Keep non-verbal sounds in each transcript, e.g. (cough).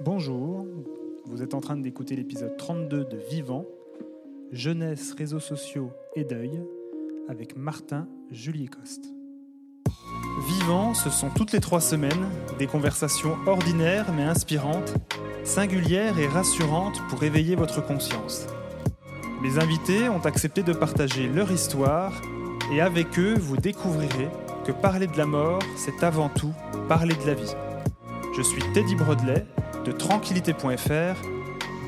Bonjour, vous êtes en train d'écouter l'épisode 32 de Vivant, Jeunesse, réseaux sociaux et deuil, avec Martin Julie Coste. Vivant, ce sont toutes les trois semaines des conversations ordinaires mais inspirantes, singulières et rassurantes pour éveiller votre conscience. Mes invités ont accepté de partager leur histoire et avec eux, vous découvrirez que parler de la mort, c'est avant tout parler de la vie. Je suis Teddy Brodelet de tranquillité.fr.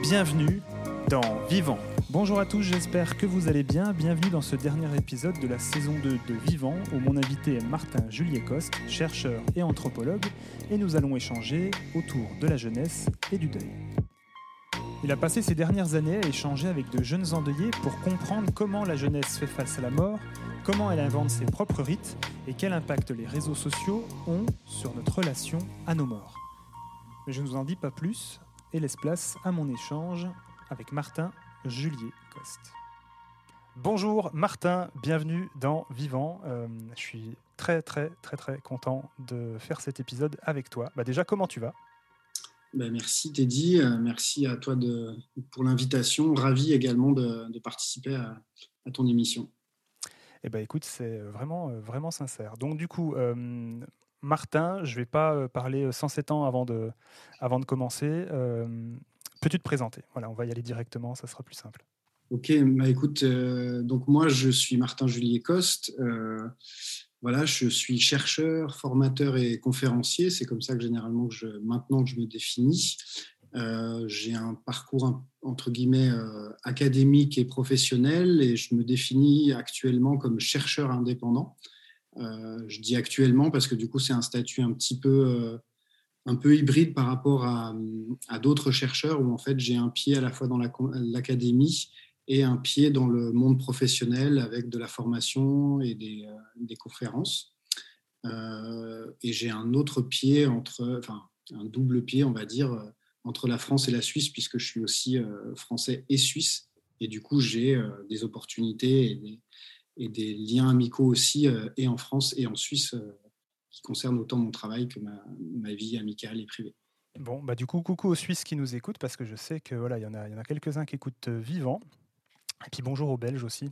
Bienvenue dans Vivant. Bonjour à tous, j'espère que vous allez bien. Bienvenue dans ce dernier épisode de la saison 2 de Vivant où mon invité est Martin Juliet Coste, chercheur et anthropologue, et nous allons échanger autour de la jeunesse et du deuil. Il a passé ces dernières années à échanger avec de jeunes endeuillés pour comprendre comment la jeunesse fait face à la mort, comment elle invente ses propres rites et quel impact les réseaux sociaux ont sur notre relation à nos morts. Mais je ne vous en dis pas plus et laisse place à mon échange avec Martin Juliet Coste. Bonjour Martin, bienvenue dans Vivant. Euh, je suis très très très très content de faire cet épisode avec toi. Bah déjà, comment tu vas? Ben merci Teddy, euh, merci à toi de, pour l'invitation. Ravi également de, de participer à, à, ton émission. Eh ben écoute, c'est vraiment vraiment sincère. Donc du coup, euh, Martin, je ne vais pas parler 107 ans avant de, avant de commencer. Peux-tu te présenter? Voilà, on va y aller directement, ça sera plus simple. Ok, bah écoute, euh, donc moi je suis Martin Juliet Coste. Euh, voilà, je suis chercheur, formateur et conférencier. C'est comme ça que généralement je, maintenant que je me définis. Euh, j'ai un parcours entre guillemets académique et professionnel et je me définis actuellement comme chercheur indépendant. Euh, je dis actuellement parce que du coup, c'est un statut un petit peu, euh, un peu hybride par rapport à, d'autres chercheurs où en fait, j'ai un pied à la fois dans l'académie et un pied dans le monde professionnel avec de la formation et des, euh, conférences. et j'ai un autre pied entre, enfin, un double pied, on va dire, entre la France et la Suisse, puisque je suis aussi français et suisse. Et du coup, j'ai des opportunités et des, et des liens amicaux aussi, euh, et en France et en Suisse, euh, qui concernent autant mon travail que ma, vie amicale et privée. Bon, bah du coup, coucou aux Suisses qui nous écoutent, parce que je sais que voilà, il y en a, y en a quelques-uns qui écoutent euh, vivant. Et puis bonjour aux Belges aussi.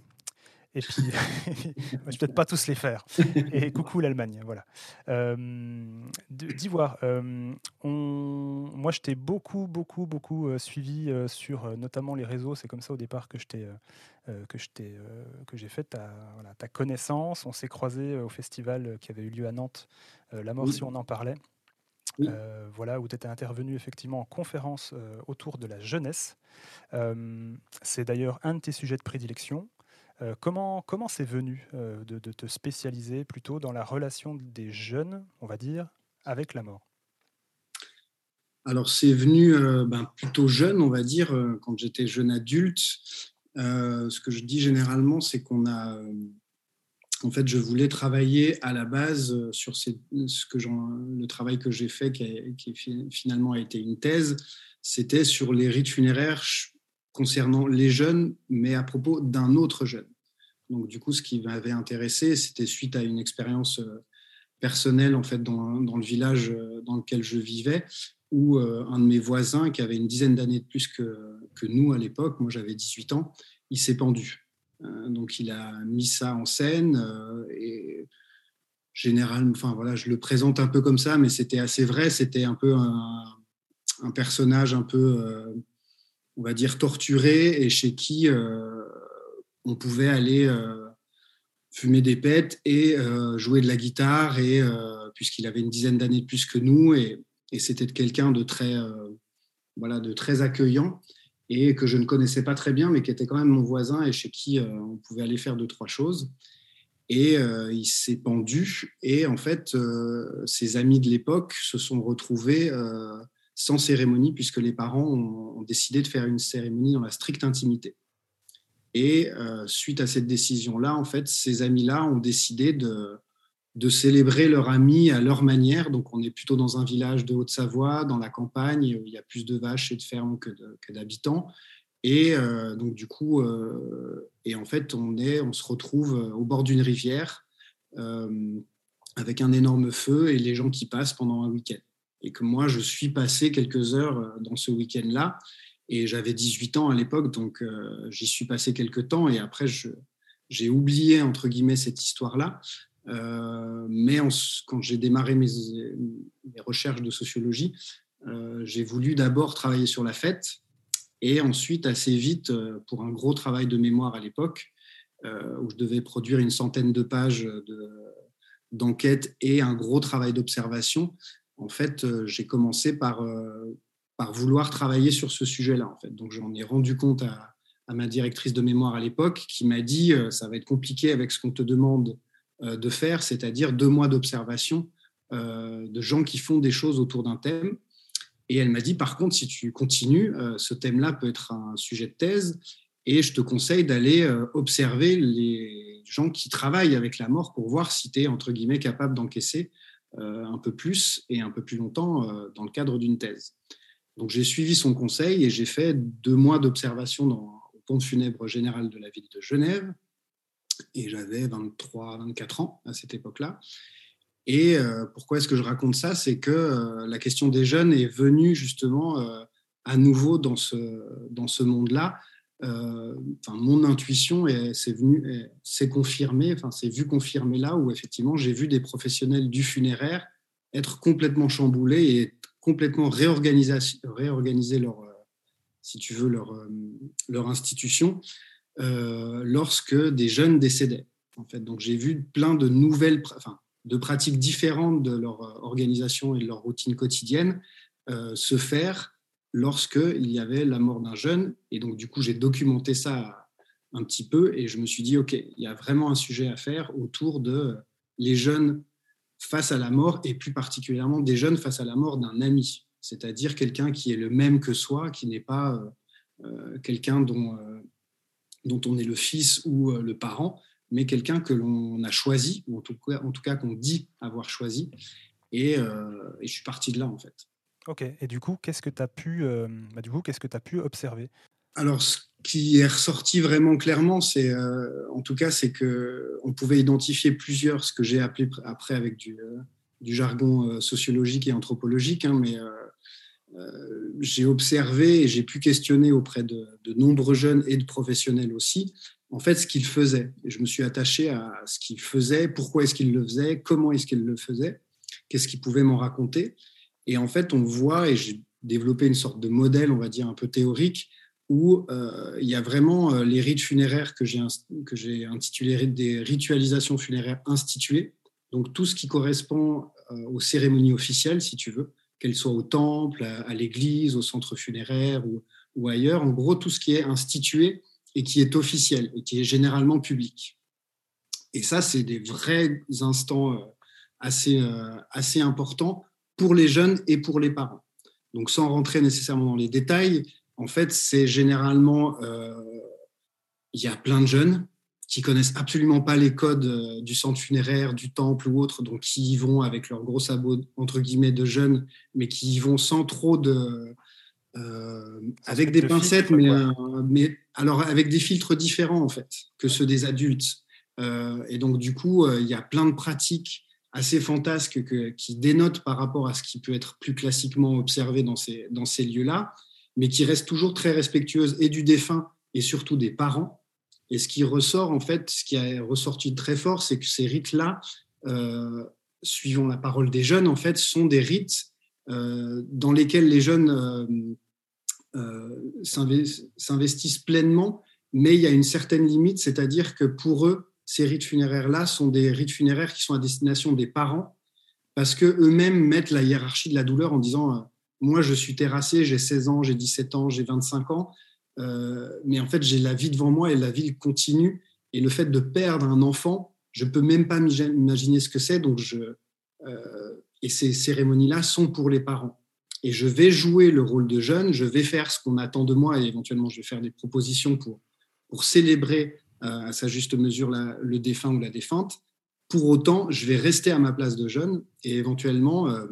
Et puis, (laughs) je vais peut-être pas tous les faire. Et (laughs) coucou l'Allemagne, voilà. Euh, D'Ivoire, euh, moi je t'ai beaucoup, beaucoup, beaucoup euh, suivi sur notamment les réseaux. C'est comme ça au départ que je t'ai que je t'ai que j'ai fait ta, voilà, ta connaissance. On s'est croisés au festival qui avait eu lieu à Nantes, La mort si on en parlait. voilà, où tu étais intervenu effectivement en conférence autour de la jeunesse. c'est d'ailleurs un de tes sujets de prédilection. Euh, comment comment c'est venu euh, de, te spécialiser plutôt dans la relation des jeunes, on va dire, avec la mort? Alors c'est venu euh, ben, plutôt jeune, on va dire, quand j'étais jeune adulte. ce que je dis généralement, c'est qu'on a en fait, je voulais travailler à la base sur ce que le travail que j'ai fait, qui, qui, finalement a été une thèse, c'était sur les rites funéraires concernant les jeunes, mais à propos d'un autre jeune. Donc, du coup, ce qui m'avait intéressé, c'était suite à une expérience euh, personnelle en fait dans, le village euh, dans lequel je vivais, où euh, un de mes voisins, qui avait une dizaine d'années de plus que, nous à l'époque, moi j'avais 18 ans, il s'est pendu. donc, il a mis ça en scène et généralement, enfin voilà, je le présente un peu comme ça, mais c'était assez vrai. C'était un peu un personnage un peu on va dire, torturé et chez qui euh, on pouvait aller euh, fumer des pètes et euh, jouer de la guitare, et puisqu'il avait une dizaine d'années de plus que nous, et, c'était quelqu'un de très, voilà, de très accueillant et que je ne connaissais pas très bien, mais qui était quand même mon voisin et chez qui on pouvait aller faire deux, trois choses. Et il s'est pendu. Et en fait, ses amis de l'époque se sont retrouvés sans cérémonie, puisque les parents ont, décidé de faire une cérémonie dans la stricte intimité. Et euh, suite à cette décision-là, en fait, ces amis-là ont décidé de, célébrer leur ami à leur manière. Donc, on est plutôt dans un village de Haute-Savoie, dans la campagne, où il y a plus de vaches et de fermes que d'habitants. Et euh, donc, du coup, euh, et en fait, on, est, on se retrouve au bord d'une rivière avec un énorme feu et les gens qui passent pendant un week-end. Et que moi, je suis passé quelques heures dans ce week-end-là. Et j'avais 18 ans à l'époque, donc j'y suis passé quelques temps. Et après, j'ai oublié, entre guillemets, cette histoire-là. mais quand j'ai démarré mes, recherches de sociologie, j'ai voulu d'abord travailler sur la fête et ensuite, assez vite, pour un gros travail de mémoire à l'époque, euh, où je devais produire une centaine de pages d'enquête et un gros travail d'observation, en fait, euh, j'ai commencé par, euh, par vouloir travailler sur ce sujet-là. En fait. Donc, j'en ai rendu compte à, ma directrice de mémoire à l'époque, qui m'a dit ça va être compliqué avec ce qu'on te demande de faire, c'est-à-dire deux mois d'observation de gens qui font des choses autour d'un thème. Et elle m'a dit, par contre, si tu continues, ce thème-là peut être un sujet de thèse et je te conseille d'aller euh, observer les gens qui travaillent avec la mort pour voir si tu es, entre guillemets, capable d'encaisser euh, un peu plus et un peu plus longtemps euh, dans le cadre d'une thèse. Donc j'ai suivi son conseil et j'ai fait deux mois d'observation au pont funèbre général de la ville de Genève. Et j'avais 23, 24 ans à cette époque-là. Et pourquoi est-ce que je raconte ça? C'est que la question des jeunes est venue justement à nouveau dans ce, dans ce monde-là euh, mon intuition s'est s'est confirmée, enfin, c'est vu confirmée là où effectivement j'ai vu des professionnels du funéraire être complètement chamboulés et complètement réorganiser, réorganiser leur, euh, si tu veux, leur, euh, leur institution lorsque des jeunes décédaient. En fait, donc j'ai vu plein de nouvelles, enfin, de pratiques différentes de leur organisation et de leur routine quotidienne se faire lorsqu'il y avait la mort d'un jeune. Et donc, du coup, j'ai documenté ça un petit peu et je me suis dit, OK, il y a vraiment un sujet à faire autour de les jeunes face à la mort et plus particulièrement des jeunes face à la mort d'un ami, c'est-à-dire quelqu'un qui est le même que soi, qui n'est pas euh, euh, quelqu'un dont, euh, dont on est le fils ou le parent, mais quelqu'un que l'on a choisi, ou en tout cas, en tout cas qu'on dit avoir choisi. Et, et je suis parti de là, en fait. Ok. Et du coup, qu'est-ce que tu as pu, euh, bah, du que as pu observer? Alors, ce qui est ressorti vraiment clairement, c'est, euh, en tout cas, c'est que on pouvait identifier plusieurs, ce que j'ai appelé après avec du, euh, jargon sociologique et anthropologique, hein, mais j'ai observé et j'ai pu questionner auprès de, nombreux jeunes et de professionnels aussi, en fait, ce qu'ils faisaient. Je me suis attaché à ce qu'ils faisaient, pourquoi est-ce qu'ils le faisaient, comment est-ce qu'ils le faisaient, qu'est-ce qu'ils pouvaient m'en raconter. Et en fait, on voit, et j'ai développé une sorte de modèle, on va dire, un peu théorique, où euh, il y a vraiment euh, les rites funéraires que j'ai, intitulé des ritualisations funéraires instituées. Donc tout ce qui correspond euh, aux cérémonies officielles, si tu veux, qu'elles soient au temple, à, l'église, au centre funéraire ou, ou, ailleurs. En gros, tout ce qui est institué et qui est officiel et qui est généralement public. Et ça, c'est des vrais instants assez, assez importants pour les jeunes et pour les parents. Donc sans rentrer nécessairement dans les détails, en fait, c'est généralement, euh, il y a plein de jeunes qui connaissent absolument pas les codes euh, du centre funéraire, du temple ou autre, donc qui y vont avec leurs gros sabots entre guillemets de jeunes, mais qui y vont sans trop de, euh, avec des pincettes, mais, mais alors avec des filtres différents en fait que ceux des adultes. et donc du coup, il y a plein de pratiques assez fantasque qui dénote par rapport à ce qui peut être plus classiquement observé dans ces, lieux-là, mais qui reste toujours très respectueuse et du défunt et surtout des parents. Et ce qui ressort, en fait, ce qui a ressorti très fort, c'est que ces rites-là, euh, suivant la parole des jeunes, en fait, sont des rites euh, dans lesquels les jeunes euh, euh s'investissent pleinement, mais il y a une certaine limite, c'est-à-dire que pour eux, ces rites funéraires-là sont des rites funéraires qui sont à destination des parents, parce qu'eux-mêmes mettent la hiérarchie de la douleur en disant, euh, moi je suis terrassé, j'ai 16 ans, j'ai 17 ans, j'ai 25 ans, euh, mais en fait j'ai la vie devant moi et la vie continue. Et le fait de perdre un enfant, je ne peux même pas m'imaginer ce que c'est. Donc euh, et ces cérémonies-là sont pour les parents. Et je vais jouer le rôle de jeune, je vais faire ce qu'on attend de moi et éventuellement je vais faire des propositions pour, pour célébrer à sa juste mesure le défunt ou la défunte. Pour autant, je vais rester à ma place de jeune et éventuellement, euh,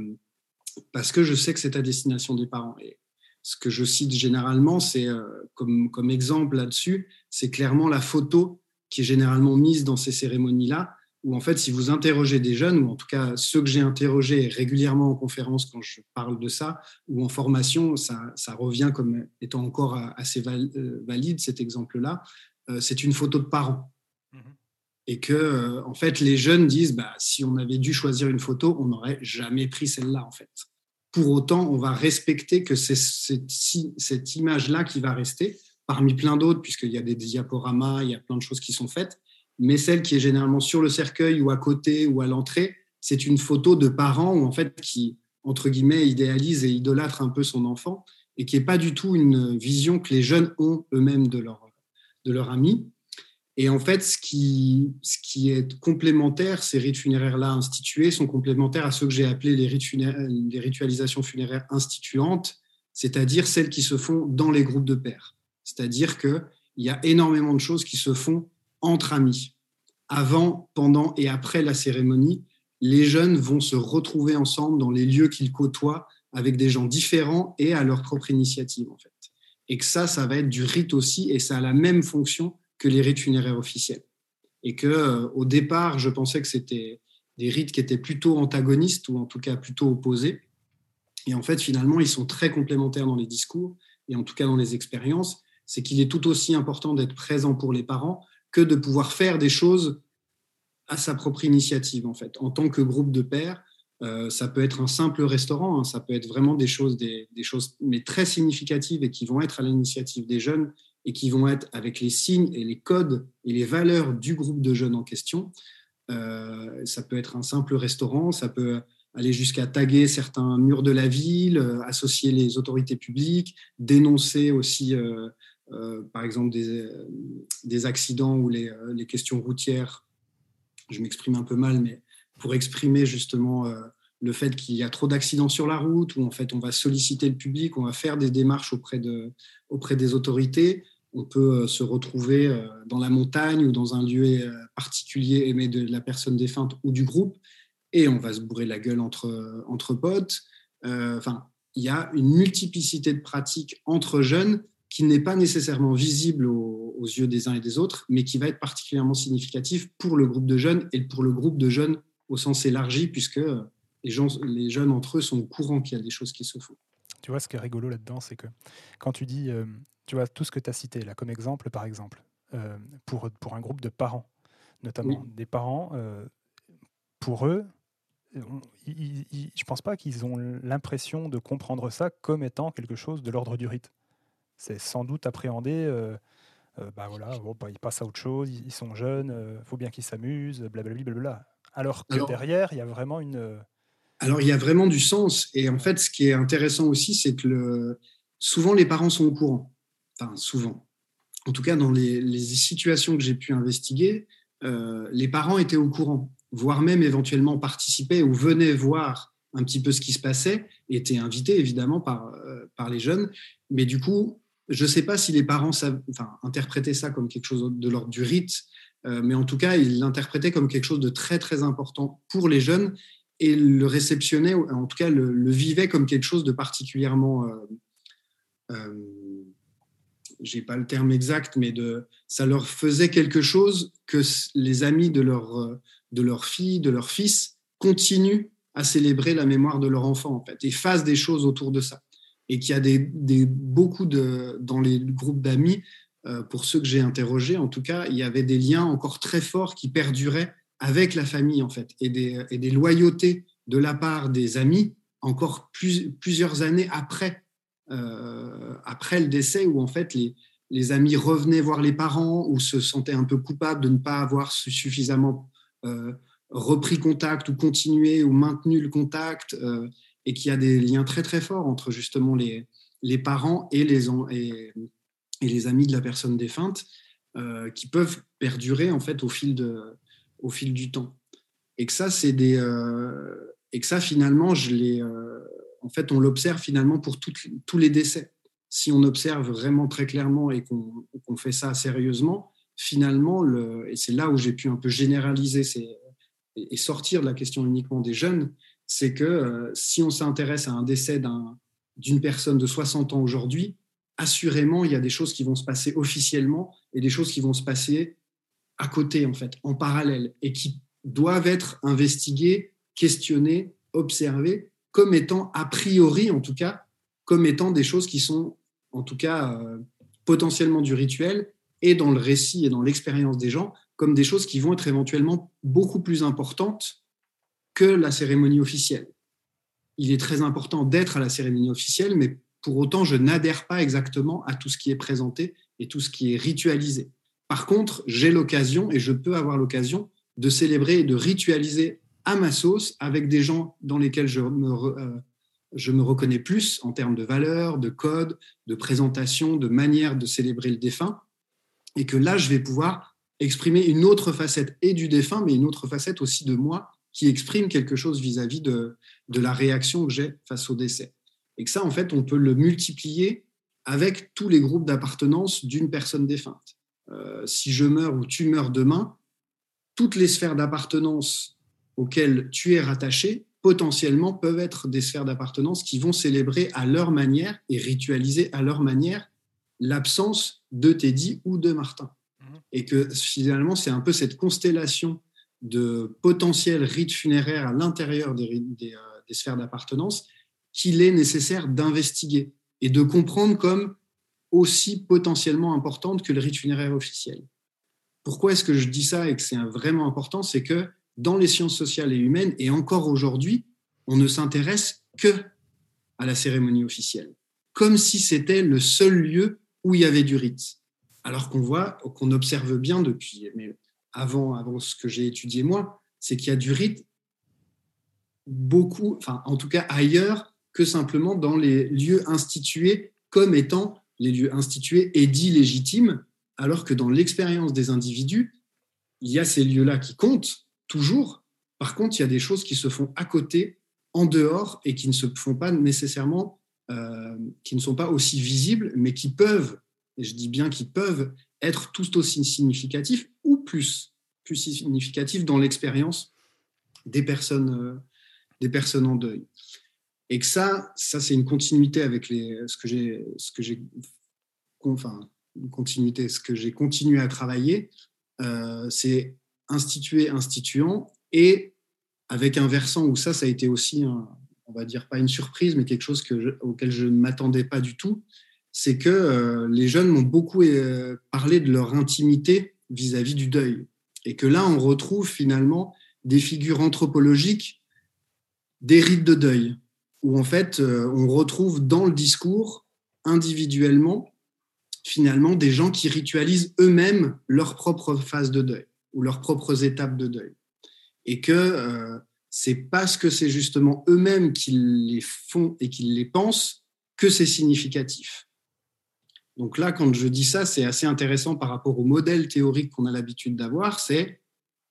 parce que je sais que c'est à destination des parents. Et ce que je cite généralement, c'est euh, comme, exemple là-dessus, c'est clairement la photo qui est généralement mise dans ces cérémonies-là, où en fait, si vous interrogez des jeunes, ou en tout cas ceux que j'ai interrogés régulièrement en conférence quand je parle de ça, ou en formation, ça, revient comme étant encore assez euh, valide cet exemple-là, c'est une photo de parents. Mmh Et que, euh, en fait, les jeunes disent, bah, si on avait dû choisir une photo, on n'aurait jamais pris celle-là, en fait. Pour autant, on va respecter que c'est cette, cette image-là qui va rester, parmi plein d'autres, puisqu'il y a des diaporamas, il y a plein de choses qui sont faites mais celle qui est généralement sur le cercueil ou à côté ou à l'entrée, c'est une photo de parents ou en fait qui, entre guillemets, idéalise et idolâtre un peu son enfant et qui n'est pas du tout une vision que les jeunes ont eux-mêmes de leur, de leur ami. Et en fait, ce qui, ce qui est complémentaire, ces rites funéraires-là institués sont complémentaires à ceux que j'ai appelés les, rites les ritualisations funéraires instituantes, c'est-à-dire celles qui se font dans les groupes de pères. C'est-à-dire qu'il y a énormément de choses qui se font entre amis. Avant, pendant et après la cérémonie, les jeunes vont se retrouver ensemble dans les lieux qu'ils côtoient avec des gens différents et à leur propre initiative en fait. Et que ça, ça va être du rite aussi et ça a la même fonction que les rites funéraires officiels. Et que euh, au départ, je pensais que c'était des rites qui étaient plutôt antagonistes ou en tout cas plutôt opposés. Et en fait, finalement, ils sont très complémentaires dans les discours et en tout cas dans les expériences. C'est qu'il est tout aussi important d'être présent pour les parents, que de pouvoir faire des choses à sa propre initiative, en fait. En tant que groupe de pairs, euh, ça peut être un simple restaurant, hein, ça peut être vraiment des choses, des, choses, mais très significatives et qui vont être à l'initiative des jeunes et qui vont être avec les signes et les codes et les valeurs du groupe de jeunes en question. Euh, ça peut être un simple restaurant, ça peut aller jusqu'à taguer certains murs de la ville, euh, associer les autorités publiques, dénoncer aussi par exemple des, accidents ou les, questions routières. Je m'exprime un peu mal, mais pour exprimer justement euh, le fait qu'il y a trop d'accidents sur la route, où en fait on va solliciter le public, on va faire des démarches auprès, de, auprès des autorités. On peut se retrouver dans la montagne ou dans un lieu particulier aimé de la personne défunte ou du groupe, et on va se bourrer la gueule entre, entre potes. Enfin, il y a une multiplicité de pratiques entre jeunes qui n'est pas nécessairement visible aux, yeux des uns et des autres, mais qui va être particulièrement significatif pour le groupe de jeunes et pour le groupe de jeunes au sens élargi, puisque les, gens, les jeunes entre eux sont au courant qu'il y a des choses qui se font. Tu vois, ce qui est rigolo là-dedans, c'est que quand tu dis, euh, tu vois, tout ce que tu as cité là, comme exemple, par exemple, euh, pour, pour un groupe de parents, notamment des parents, euh, pour eux, je ne pense pas qu'ils ont l'impression de comprendre ça comme étant quelque chose de l'ordre du rite c'est sans doute appréhendé. Euh, bah voilà, bon, bah, ils passent à autre chose, ils, sont jeunes, il euh, faut bien qu'ils s'amusent, blablabla. Bla Alors que derrière, il y a vraiment une. Alors, il y a vraiment du sens. Et en fait, ce qui est intéressant aussi, c'est que le... souvent, les parents sont au courant. Enfin, souvent. En tout cas, dans les, les situations que j'ai pu investiguer, les parents étaient au courant, voire même éventuellement participaient ou venaient voir un petit peu ce qui se passait, étaient invités évidemment par, par les jeunes. Mais du coup, je ne sais pas si les parents enfin, interprétaient ça comme quelque chose de l'ordre du rite, euh, mais en tout cas, ils l'interprétaient comme quelque chose de très, très important pour les jeunes et le réceptionnaient, en tout cas, le, vivaient comme quelque chose de particulièrement. Euh, euh, je n'ai pas le terme exact, mais de, ça leur faisait quelque chose que les amis de leur, de leur fille, de leur fils, continuent à célébrer la mémoire de leur enfant, en fait, et fassent des choses autour de ça et qu'il y a des, beaucoup de, dans les groupes d'amis, euh, pour ceux que j'ai interrogés, en tout cas, il y avait des liens encore très forts qui perduraient avec la famille, en fait, et des, loyautés de la part des amis encore plus, plusieurs années après, euh, après le décès, où en fait les, les, amis revenaient voir les parents ou se sentaient un peu coupables de ne pas avoir suffisamment euh, repris contact ou continué ou maintenu le contact et qu'il y a des liens très très forts entre justement les, les parents et les, et, et les amis de la personne défunte euh, qui peuvent perdurer en fait au fil, de, au fil du temps. Et que ça, c'est des, euh, et que ça finalement, je les, euh, en fait, on l'observe finalement pour tous les décès. Si on observe vraiment très clairement et qu'on fait ça sérieusement, finalement, le, et c'est là où j'ai pu un peu généraliser et sortir de la question uniquement des jeunes, c'est que si on s'intéresse à un décès d'une personne de 60 ans aujourd'hui, assurément, il y a des choses qui vont se passer officiellement et des choses qui vont se passer à côté, en fait, en parallèle, et qui doivent être investigués, questionnés, observés, comme étant, a priori en tout cas, comme étant des choses qui sont en tout cas euh, potentiellement du rituel et dans le récit et dans l'expérience des gens, comme des choses qui vont être éventuellement beaucoup plus importantes que la cérémonie officielle. Il est très important d'être à la cérémonie officielle, mais pour autant, je n'adhère pas exactement à tout ce qui est présenté et tout ce qui est ritualisé. Par contre, j'ai l'occasion et je peux avoir l'occasion de célébrer et de ritualiser à ma sauce avec des gens dans lesquels je me, euh, je me reconnais plus en termes de valeurs, de codes, de présentation, de manière de célébrer le défunt. Et que là, je vais pouvoir exprimer une autre facette et du défunt, mais une autre facette aussi de moi qui exprime quelque chose vis-à-vis de, de la réaction que j'ai face au décès. Et que ça, en fait, on peut le multiplier avec tous les groupes d'appartenance d'une personne défunte. Euh, si je meurs ou tu meurs demain, toutes les sphères d'appartenance auxquelles tu es rattaché potentiellement peuvent être des sphères d'appartenance qui vont célébrer à leur manière et ritualiser à leur manière l'absence de Teddy ou de Martin. Mhm. Et que finalement, c'est un peu cette constellation de potentiels rites funéraires à l'intérieur des, des, euh, des sphères d'appartenance qu'il est nécessaire d'investiguer et de comprendre comme aussi potentiellement importante que le rite funéraire officiel. Pourquoi est-ce que je dis ça et que c'est vraiment important? C'est que dans les sciences sociales et humaines, et encore aujourd'hui, on ne s'intéresse que à la cérémonie officielle, comme si c'était le seul lieu où il y avait du rite. Alors qu'on voit, qu'on observe bien depuis, mais avant, avant ce que j'ai étudié moi, c'est qu'il y a du rite beaucoup, enfin en tout cas ailleurs que simplement dans les lieux institués comme étant les lieux institués et dits légitimes, alors que dans l'expérience des individus, il y a ces lieux-là qui comptent, toujours. Par contre, il y a des choses qui se font à côté, en dehors, et qui ne se font pas nécessairement, euh, qui ne sont pas aussi visibles, mais qui peuvent, et je dis bien qui peuvent, être tout aussi significatifs ou plus, significatifs dans l'expérience des personnes, euh, des personnes en deuil. Et que ça, ça c'est une continuité avec ce que j'ai, ce que j'ai, enfin, une continuité, ce que j'ai continué à travailler, euh, c'est institué, instituant, et avec un versant où ça, ça a été aussi, on va dire pas une surprise, mais quelque chose que auquel je ne m'attendais pas du tout, c'est que euh, les jeunes m'ont beaucoup euh, parlé de leur intimité vis-à-vis du deuil. Et que là, on retrouve finalement des figures anthropologiques des rites de deuil, où en fait, euh, on retrouve dans le discours individuellement, finalement, des gens qui ritualisent eux-mêmes leur propre phase de deuil ou leurs propres étapes de deuil. Et que euh, c'est parce que c'est justement eux-mêmes qui les font et qui les pensent que c'est significatif. Donc là, quand je dis ça, c'est assez intéressant par rapport au modèle théorique qu'on a l'habitude d'avoir. C'est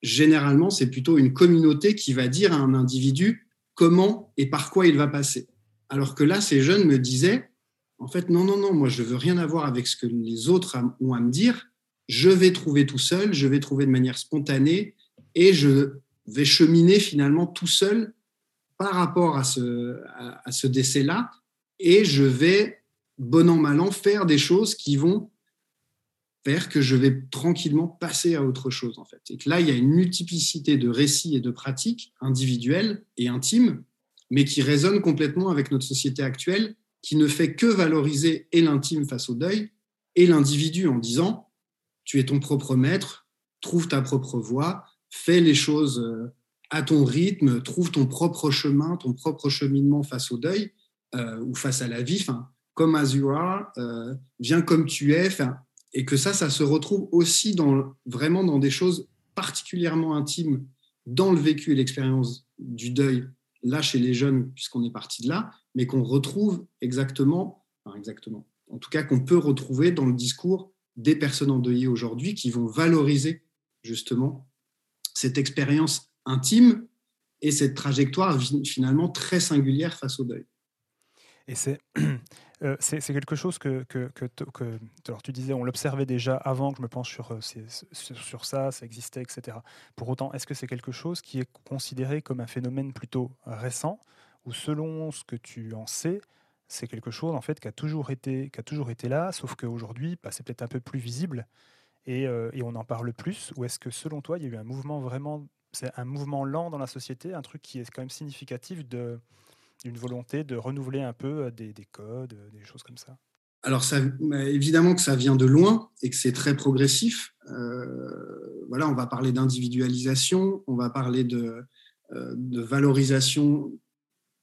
généralement, c'est plutôt une communauté qui va dire à un individu comment et par quoi il va passer. Alors que là, ces jeunes me disaient, en fait, non, non, non, moi, je veux rien avoir avec ce que les autres ont à me dire je vais trouver tout seul, je vais trouver de manière spontanée et je vais cheminer finalement tout seul par rapport à ce, à, ce décès-là et je vais, bon an, mal an, faire des choses qui vont que je vais tranquillement passer à autre chose en fait. Et que là, il y a une multiplicité de récits et de pratiques individuelles et intimes, mais qui résonnent complètement avec notre société actuelle, qui ne fait que valoriser et l'intime face au deuil et l'individu en disant tu es ton propre maître, trouve ta propre voie, fais les choses euh, à ton rythme, trouve ton propre chemin, ton propre cheminement face au deuil euh, ou face à la vie, comme as you are, viens comme tu es, et que ça, ça se retrouve aussi vraiment dans des choses particulièrement intimes dans le vécu et l'expérience du deuil, là chez les jeunes, puisqu'on est parti de là, mais qu'on retrouve exactement, enfin exactement, en tout cas qu'on peut retrouver dans le discours des personnes endeuillées aujourd'hui qui vont valoriser justement cette expérience intime et cette trajectoire finalement très singulière face au deuil. Et c'est (clears throat) euh, c'est quelque chose que, alors tu disais, on l'observait déjà avant que je me penche sur, euh, ça, ça existait, etc. Pour autant, est-ce que c'est quelque chose qui est considéré comme un phénomène plutôt récent, ou selon ce que tu en sais, c'est quelque chose en fait qui a toujours été, qui a toujours été là, sauf qu'aujourd'hui, bah, c'est peut-être un peu plus visible et, euh, et, on en parle plus. Ou est-ce que selon toi, il y a eu un mouvement vraiment c'est un mouvement lent dans la société, un truc qui est quand même significatif de, d'une volonté de renouveler un peu euh, des, des codes, euh, des choses comme ça? Alors, évidemment que ça vient de loin et que c'est très progressif. Euh, voilà, on va parler d'individualisation, on va parler de, valorisation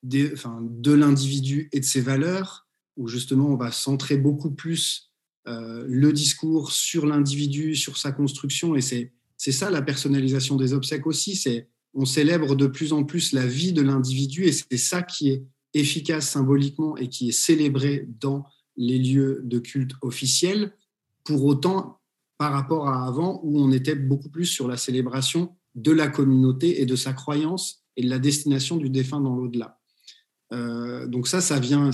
de l'individu et de ses valeurs, où justement on va centrer beaucoup plus le discours sur l'individu, sur sa construction. Et c'est ça la personnalisation des obsèques aussi, c'est on célèbre de plus en plus la vie de l'individu et c'est ça qui est efficace symboliquement et qui est célébré dans les lieux de culte officiels. Pour autant, par rapport à avant, où on était beaucoup plus sur la célébration de la communauté et de sa croyance et de la destination du défunt dans l'au-delà. Euh, donc ça, ça vient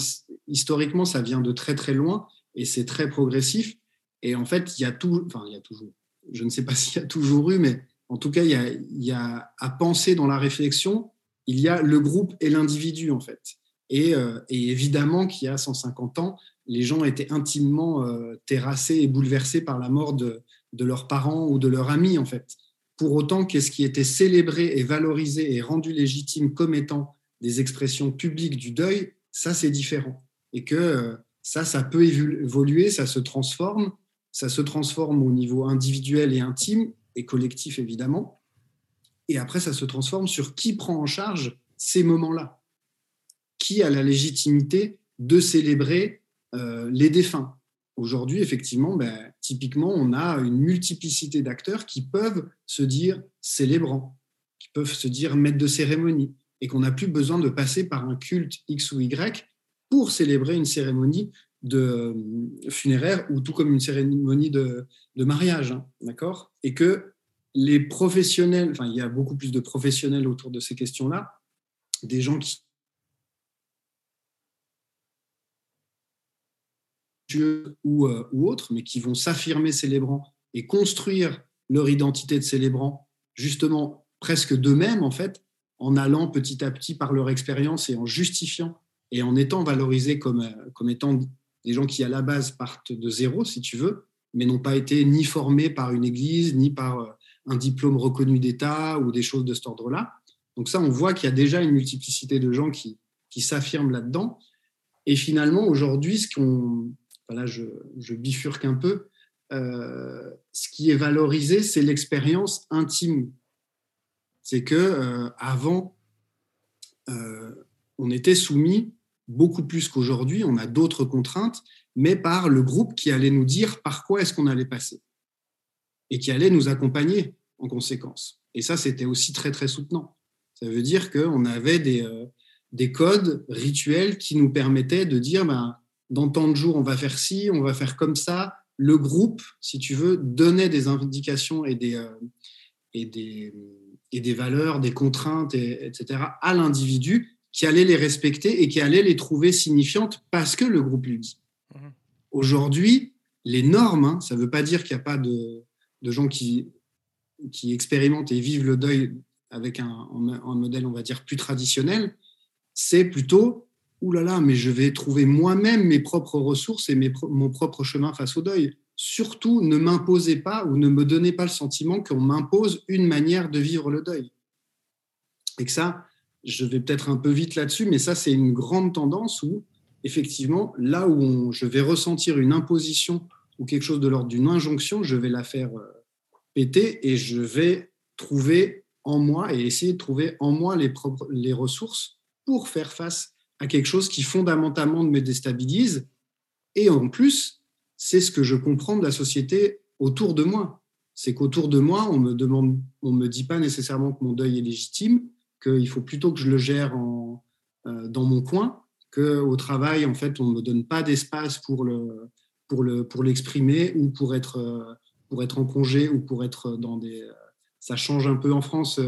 historiquement, ça vient de très très loin et c'est très progressif. Et en fait, il y a tout, enfin il y a toujours, je ne sais pas (laughs) s'il y a toujours eu, mais en tout cas, il y, a, à penser dans la réflexion, il y a le groupe et l'individu, en fait. Et, euh, évidemment qu'il y a 150 ans, les gens étaient intimement euh, terrassés et bouleversés par la mort de, leurs parents ou de leurs amis, en fait. Pour autant, qu'est-ce qui était célébré et valorisé et rendu légitime comme étant des expressions publiques du deuil, ça, c'est différent. Et que euh, ça, ça peut évoluer, ça se transforme, ça se transforme au niveau individuel et intime, et collectif évidemment. Et après, ça se transforme sur qui prend en charge ces moments-là. Qui a la légitimité de célébrer euh, les défunts? Aujourd'hui, effectivement, ben, typiquement, on a une multiplicité d'acteurs qui peuvent se dire célébrants, qui peuvent se dire maîtres de cérémonie, et qu'on n'a plus besoin de passer par un culte X ou Y pour célébrer une cérémonie de euh, funéraire ou tout comme une cérémonie de, mariage, hein, d'accord? Et que les professionnels, enfin, il y a beaucoup plus de professionnels autour de ces questions-là, des gens qui ou, euh, ou autres, mais qui vont s'affirmer célébrants et construire leur identité de célébrant, justement presque d'eux-mêmes, en fait, en allant petit à petit par leur expérience et en justifiant et en étant valorisés comme, euh, comme étant des gens qui, à la base, partent de zéro, si tu veux, mais n'ont pas été ni formés par une église, ni par euh, un diplôme reconnu d'État ou des choses de cet ordre-là. Donc ça, on voit qu'il y a déjà une multiplicité de gens qui, qui s'affirment là-dedans. Et finalement, aujourd'hui, ce qu'on... Voilà, je, je, bifurque un peu. Euh, ce qui est valorisé, c'est l'expérience intime. C'est que euh, avant, on était soumis beaucoup plus qu'aujourd'hui, on a d'autres contraintes, mais par le groupe qui allait nous dire par quoi est-ce qu'on allait passer et qui allait nous accompagner en conséquence. Et ça, c'était aussi très, très soutenant. Ça veut dire qu'on avait des, euh, des codes rituels qui nous permettaient de dire, ben, dans tant de jours, on va faire ci, on va faire comme ça. Le groupe, si tu veux, donnait des indications et des, euh, et des, et des valeurs, des contraintes, etc., à l'individu qui allait les respecter et qui allait les trouver signifiantes parce que le groupe lui dit. Mhm. Aujourd'hui, les normes, hein, ça ne veut pas dire qu'il n'y a pas de, gens qui, qui expérimentent et vivent le deuil avec un, un modèle, on va dire, plus traditionnel. C'est plutôt, oulala, là là, mais je vais trouver moi-même mes propres ressources et mes, mon propre chemin face au deuil. Surtout, ne m'imposez pas ou ne me donnez pas le sentiment qu'on m'impose une manière de vivre le deuil. Et que ça, je vais peut-être un peu vite là-dessus, mais ça, c'est une grande tendance où, effectivement, là où je vais ressentir une imposition ou quelque chose de l'ordre d'une injonction, je vais la faire euh, péter et je vais trouver en moi et essayer de trouver en moi les, les ressources pour faire face à quelque chose qui fondamentalement me déstabilise. Et en plus, c'est ce que je comprends de la société autour de moi. C'est qu'autour de moi, on me demande, on me dit pas nécessairement que mon deuil est légitime, qu'il faut plutôt que je le gère en, euh, dans mon coin, qu'au travail, en fait, on ne me donne pas d'espace pour le pour le pour l'exprimer ou pour être euh, pour être en congé ou pour être dans des euh, ça change un peu en France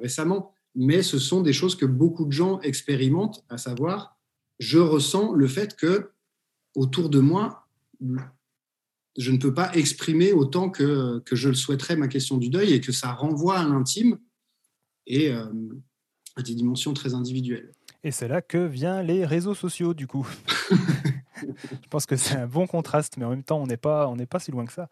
récemment. Mais ce sont des choses que beaucoup de gens expérimentent à savoir je ressens le fait que autour de moi je ne peux pas exprimer autant que, que je le souhaiterais ma question du deuil et que ça renvoie à l'intime. Et à des dimensions très individuelles. Et c'est là que viennent les réseaux sociaux, du coup. (laughs) je pense que c'est un bon contraste, mais en même temps, on n'est pas, on pas si loin que ça.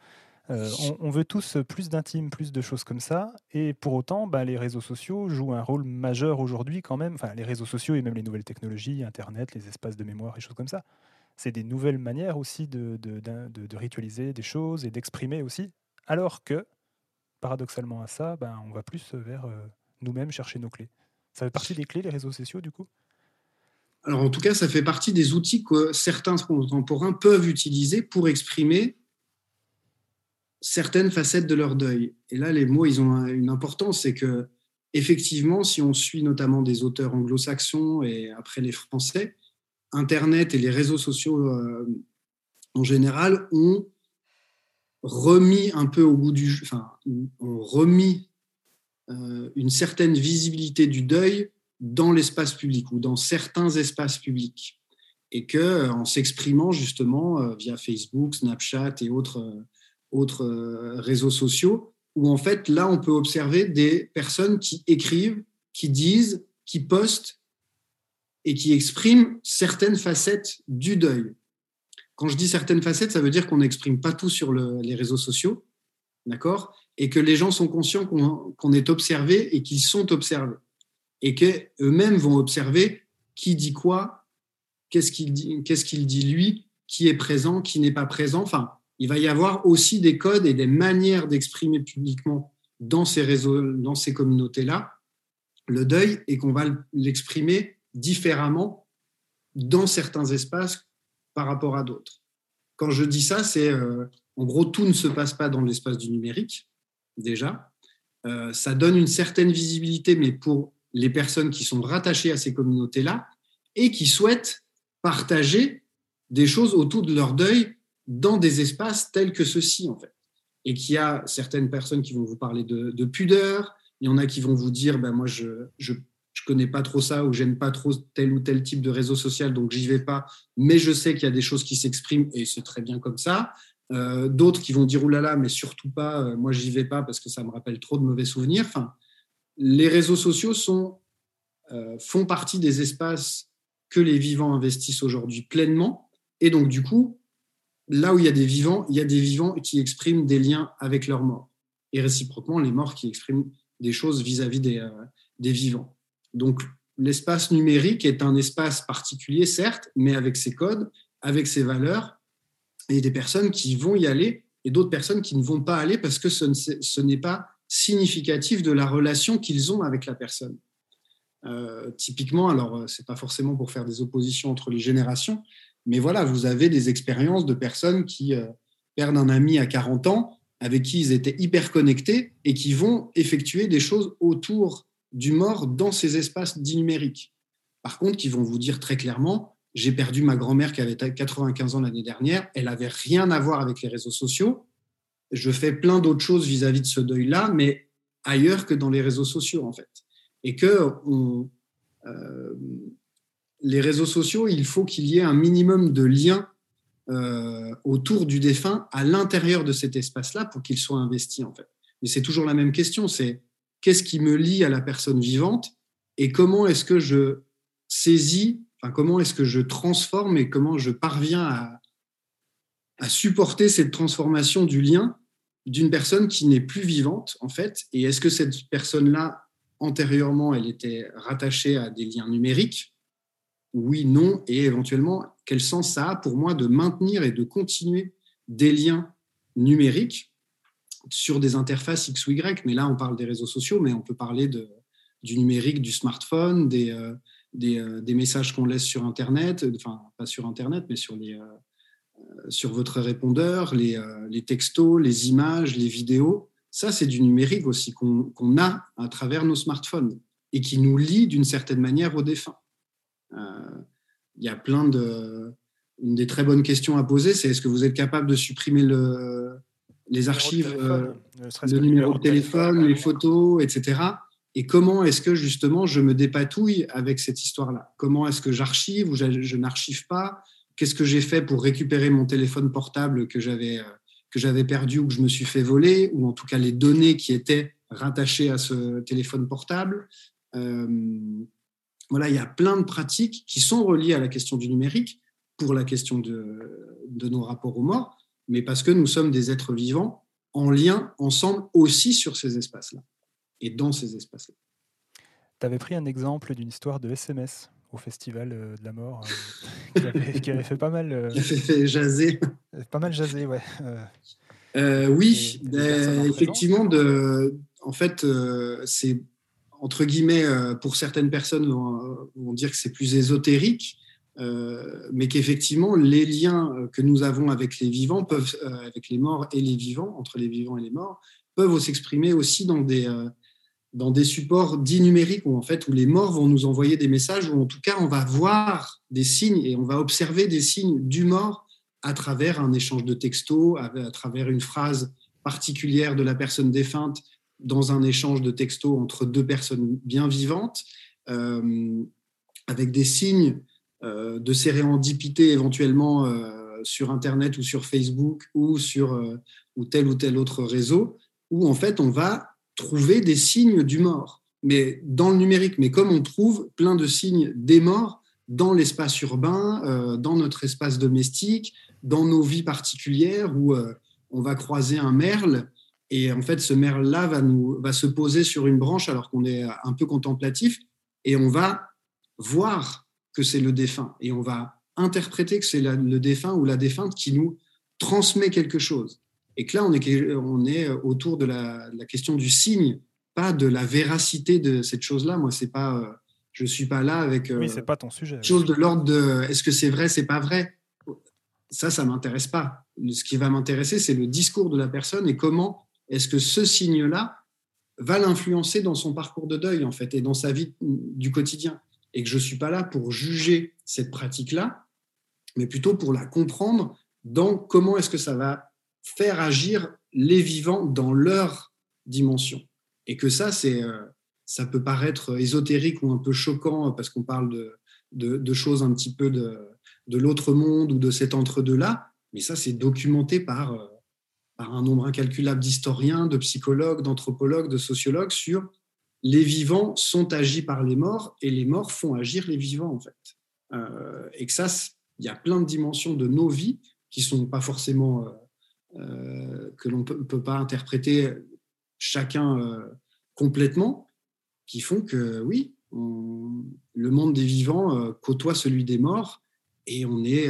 Euh, on, veut tous plus d'intime, plus de choses comme ça, et pour autant, bah, les réseaux sociaux jouent un rôle majeur aujourd'hui quand même. Enfin, les réseaux sociaux et même les nouvelles technologies, Internet, les espaces de mémoire et choses comme ça. C'est des nouvelles manières aussi de, de, ritualiser des choses et d'exprimer aussi. Alors que, paradoxalement à ça, ben, on va plus vers euh, nous-mêmes chercher nos clés. Ça fait partie des clés, les réseaux sociaux, du coup? Alors, en tout cas, ça fait partie des outils que certains contemporains peuvent utiliser pour exprimer certaines facettes de leur deuil. Et là, les mots, ils ont une importance, c'est que effectivement, si on suit notamment des auteurs anglo-saxons et après les Français, Internet et les réseaux sociaux euh, en général ont remis un peu au bout du, enfin, ont remis une certaine visibilité du deuil dans l'espace public ou dans certains espaces publics, et que en s'exprimant justement euh, via Facebook, Snapchat et autres autres euh, réseaux sociaux, où en fait, là, on peut observer des personnes qui écrivent, qui disent, qui postent et qui expriment certaines facettes du deuil. Quand je dis certaines facettes, ça veut dire qu'on n'exprime pas tout sur les réseaux sociaux, d'accord? Et que les gens sont conscients qu'on est observé et qu'ils sont observés. Et qu'eux-mêmes vont observer qui dit quoi, qu'est-ce qu'il dit, qu'est-ce qu'il dit lui, qui est présent, qui n'est pas présent. Enfin, il va y avoir aussi des codes et des manières d'exprimer publiquement dans ces réseaux, dans ces communautés-là, le deuil et qu'on va l'exprimer différemment dans certains espaces par rapport à d'autres. Quand je dis ça, c'est euh, en gros tout ne se passe pas dans l'espace du numérique déjà. Euh, ça donne une certaine visibilité, mais pour les personnes qui sont rattachées à ces communautés-là et qui souhaitent partager des choses autour de leur deuil dans des espaces tels que ceux-ci, en fait. Et qu'il y a certaines personnes qui vont vous parler de, pudeur, il y en a qui vont vous dire, ben moi, je, je, connais pas trop ça ou j'aime pas trop tel ou tel type de réseau social, donc j'y vais pas, mais je sais qu'il y a des choses qui s'expriment et c'est très bien comme ça. Euh, d'autres qui vont dire, oulala, mais surtout pas, euh, moi, j'y vais pas parce que ça me rappelle trop de mauvais souvenirs. Les réseaux sociaux sont, euh, font partie des espaces que les vivants investissent aujourd'hui pleinement. Et donc, du coup, là où il y a des vivants, il y a des vivants qui expriment des liens avec leurs morts. Et réciproquement, les morts qui expriment des choses vis-à-vis des, euh, des, vivants. Donc, l'espace numérique est un espace particulier, certes, mais avec ses codes, avec ses valeurs, et des personnes qui vont y aller et d'autres personnes qui ne vont pas aller parce que ce n'est pas significatif de la relation qu'ils ont avec la personne. Euh, typiquement, alors euh, c'est pas forcément pour faire des oppositions entre les générations, mais voilà, vous avez des expériences de personnes qui euh, perdent un ami à 40 ans, avec qui ils étaient hyper connectés et qui vont effectuer des choses autour du mort dans ces espaces dits numériques. Par contre, qui vont vous dire très clairement, j'ai perdu ma grand-mère qui avait 95 ans l'année dernière, elle n'avait rien à voir avec les réseaux sociaux. Je fais plein d'autres choses vis-à-vis de ce deuil-là, mais ailleurs que dans les réseaux sociaux, en fait. Et que euh, les réseaux sociaux, il faut qu'il y ait un minimum de liens euh, autour du défunt à l'intérieur de cet espace-là pour qu'il soit investi en fait. Mais c'est toujours la même question, c'est qu'est-ce qui me lie à la personne vivante et comment est-ce que je saisis, comment est-ce que je transforme et comment je parviens à, supporter cette transformation du lien d'une personne qui n'est plus vivante en fait? Et est-ce que cette personne-là antérieurement elle était rattachée à des liens numériques? Oui, non, et éventuellement, quel sens ça a pour moi de maintenir et de continuer des liens numériques sur des interfaces X ou Y, mais là on parle des réseaux sociaux, mais on peut parler du numérique, du smartphone, des, euh, euh, des, messages qu'on laisse sur Internet, enfin pas sur Internet, mais sur, les, euh, sur votre répondeur, les, les, textos, les images, les vidéos. Ça, c'est du numérique aussi qu'on a à travers nos smartphones et qui nous lie d'une certaine manière aux défunts. Euh, il y a plein de. Une des très bonnes questions à poser, c'est est-ce que vous êtes capable de supprimer le, les archives, le, euh, numéro de téléphone, les photos, etc. Et comment est-ce que justement je me dépatouille avec cette histoire-là? Comment est-ce que j'archive ou je, n'archive pas? Qu'est-ce que j'ai fait pour récupérer mon téléphone portable que j'avais euh, que j'avais perdu ou que je me suis fait voler, ou en tout cas les données qui étaient rattachées à ce téléphone portable? Voilà, il y a plein de pratiques qui sont reliées à la question du numérique pour la question de, nos rapports aux morts, mais parce que nous sommes des êtres vivants en lien ensemble aussi sur ces espaces-là et dans ces espaces-là. Tu avais pris un exemple d'une histoire de SMS au Festival euh, de la Mort, euh, qui, avait, fait pas mal. Euh, (laughs) qui avait fait jaser. Pas mal jaser, ouais. oui, ben, effectivement, de, en fait, c'est entre guillemets, pour certaines personnes, vont, vont dire que c'est plus ésotérique, mais qu'effectivement, les liens que nous avons avec les vivants, peuvent, avec les morts et les vivants, entre les vivants et les morts, peuvent s'exprimer aussi dans des, dans des supports dits numériques où en fait où les morts vont nous envoyer des messages où en tout cas on va voir des signes et on va observer des signes du mort à travers un échange de textos, à, travers une phrase particulière de la personne défunte dans un échange de textos entre deux personnes bien vivantes, euh, avec des signes euh, de sérendipité éventuellement euh, sur Internet ou sur Facebook ou sur ou tel ou tel autre réseau, où en fait on va trouver des signes du mort, mais dans le numérique. Mais comme on trouve plein de signes des morts dans l'espace urbain, euh, dans notre espace domestique, dans nos vies particulières où euh, on va croiser un merle et en fait ce merle-là va, va se poser sur une branche alors qu'on est un peu contemplatif et on va voir que c'est le défunt et on va interpréter que c'est le défunt ou la défunte qui nous transmet quelque chose. Et que là, on est, on est autour de la, question du signe, pas de la véracité de cette chose-là. Moi, c'est pas, euh, je suis pas là avec. oui, c'est pas ton sujet. Chose de l'ordre de, est-ce que c'est vrai, c'est pas vrai? Ça, ça m'intéresse pas. Ce qui va m'intéresser, c'est le discours de la personne et comment est-ce que ce signe-là va l'influencer dans son parcours de deuil, en fait, et dans sa vie du quotidien. Et que je suis pas là pour juger cette pratique-là, mais plutôt pour la comprendre dans comment est-ce que ça va faire agir les vivants dans leur dimension. Et que ça, c'est, euh, ça peut paraître ésotérique ou un peu choquant parce qu'on parle de, de, choses un petit peu de, de l'autre monde ou de cet entre-deux-là, mais ça, c'est documenté par, euh, par un nombre incalculable d'historiens, de psychologues, d'anthropologues, de sociologues sur les vivants sont agis par les morts et les morts font agir les vivants, en fait. Euh, et que ça, il y a plein de dimensions de nos vies qui sont pas forcément euh, que l'on ne peut, pas interpréter chacun euh, complètement, qui font que oui, le monde des vivants euh, côtoie celui des morts et on est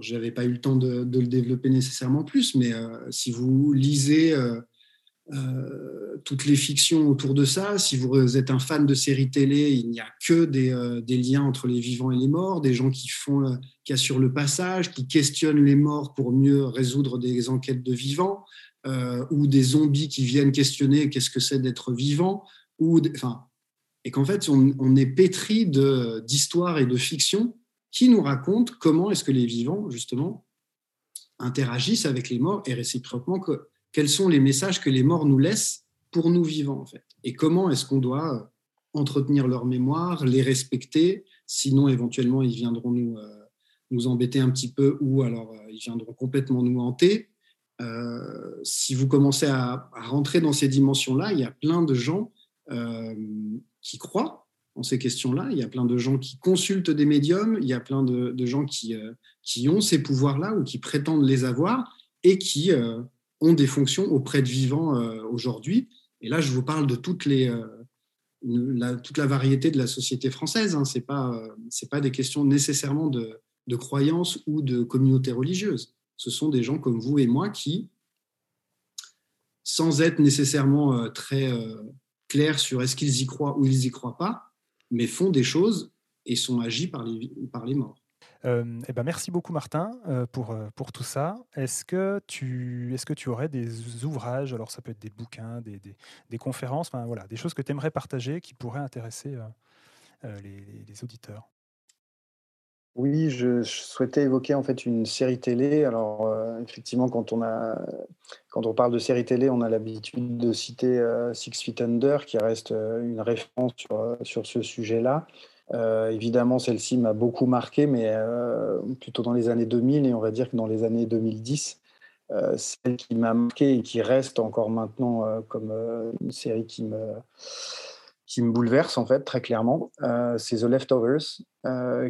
je n'avais pas eu le temps de, le développer nécessairement plus, mais si vous lisez euh, toutes les fictions autour de ça. Si vous êtes un fan de séries télé, il n'y a que des, euh, liens entre les vivants et les morts, des gens qui font, euh, qui assurent le passage, qui questionnent les morts pour mieux résoudre des enquêtes de vivants, ou des zombies qui viennent questionner qu'est-ce que c'est d'être vivant, ou enfin, et qu'en fait on, on, est pétri d'histoires et de fictions qui nous racontent comment est-ce que les vivants justement interagissent avec les morts et réciproquement que quels sont les messages que les morts nous laissent pour nous vivants, en fait. Et comment est-ce qu'on doit euh, entretenir leur mémoire, les respecter, sinon éventuellement ils viendront nous, euh, nous embêter un petit peu ou alors euh, ils viendront complètement nous hanter. si vous commencez à, rentrer dans ces dimensions-là, il y a plein de gens qui croient en ces questions-là, il y a plein de gens qui consultent des médiums, il y a plein de, de gens qui, qui ont ces pouvoirs-là ou qui prétendent les avoir et qui ont des fonctions auprès de vivants euh, aujourd'hui. Et là, je vous parle de euh, toute la variété de la société française. Hein. Ce n'est pas, euh, pas des questions nécessairement de, croyances ou de communautés religieuses. Ce sont des gens comme vous et moi qui, sans être nécessairement très clairs sur est-ce qu'ils y croient ou ils n'y croient pas, mais font des choses et sont agis par les morts. Euh, eh ben merci beaucoup Martin euh, pour, euh, pour tout ça. Est-ce que, tu, est que tu aurais des ouvrages, alors ça peut être des bouquins, des, des, conférences, voilà, des choses que tu aimerais partager qui pourraient intéresser les, les, auditeurs? Oui, je, souhaitais évoquer en fait une série télé. Alors effectivement, quand on a, quand on parle de série télé, on a l'habitude de citer Six Feet Under, qui reste une référence sur, sur ce sujet-là. Euh, évidemment, celle-ci m'a beaucoup marqué, mais euh, plutôt dans les années 2000 et on va dire que dans les années 2010, euh, celle qui m'a marqué et qui reste encore maintenant comme une série qui me, qui me bouleverse en fait très clairement, c'est The Leftovers,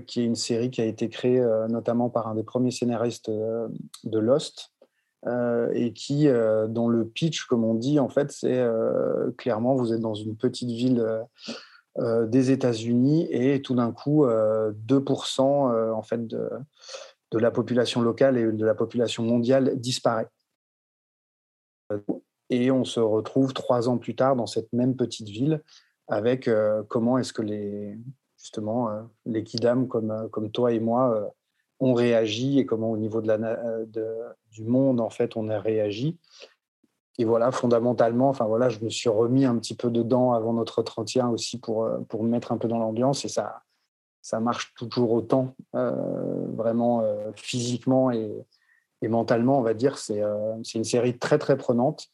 qui est une série qui a été créée notamment par un des premiers scénaristes de Lost, et qui, dont le pitch, comme on dit, en fait, c'est clairement, vous êtes dans une petite ville des États-Unis et tout d'un coup, 2% en fait de, la population locale et de la population mondiale disparaît. Et on se retrouve trois ans plus tard dans cette même petite ville avec euh, comment est-ce que les, justement, euh, les Kidam comme, euh, comme toi et moi ont réagi et comment au niveau de la, de, du monde, en fait, on a réagi. Et voilà, fondamentalement, enfin voilà, je me suis remis un petit peu dedans avant notre entretien aussi pour, pour me mettre un peu dans l'ambiance et ça, ça marche toujours autant, vraiment physiquement et, et, mentalement, on va dire. C'est une série très, très prenante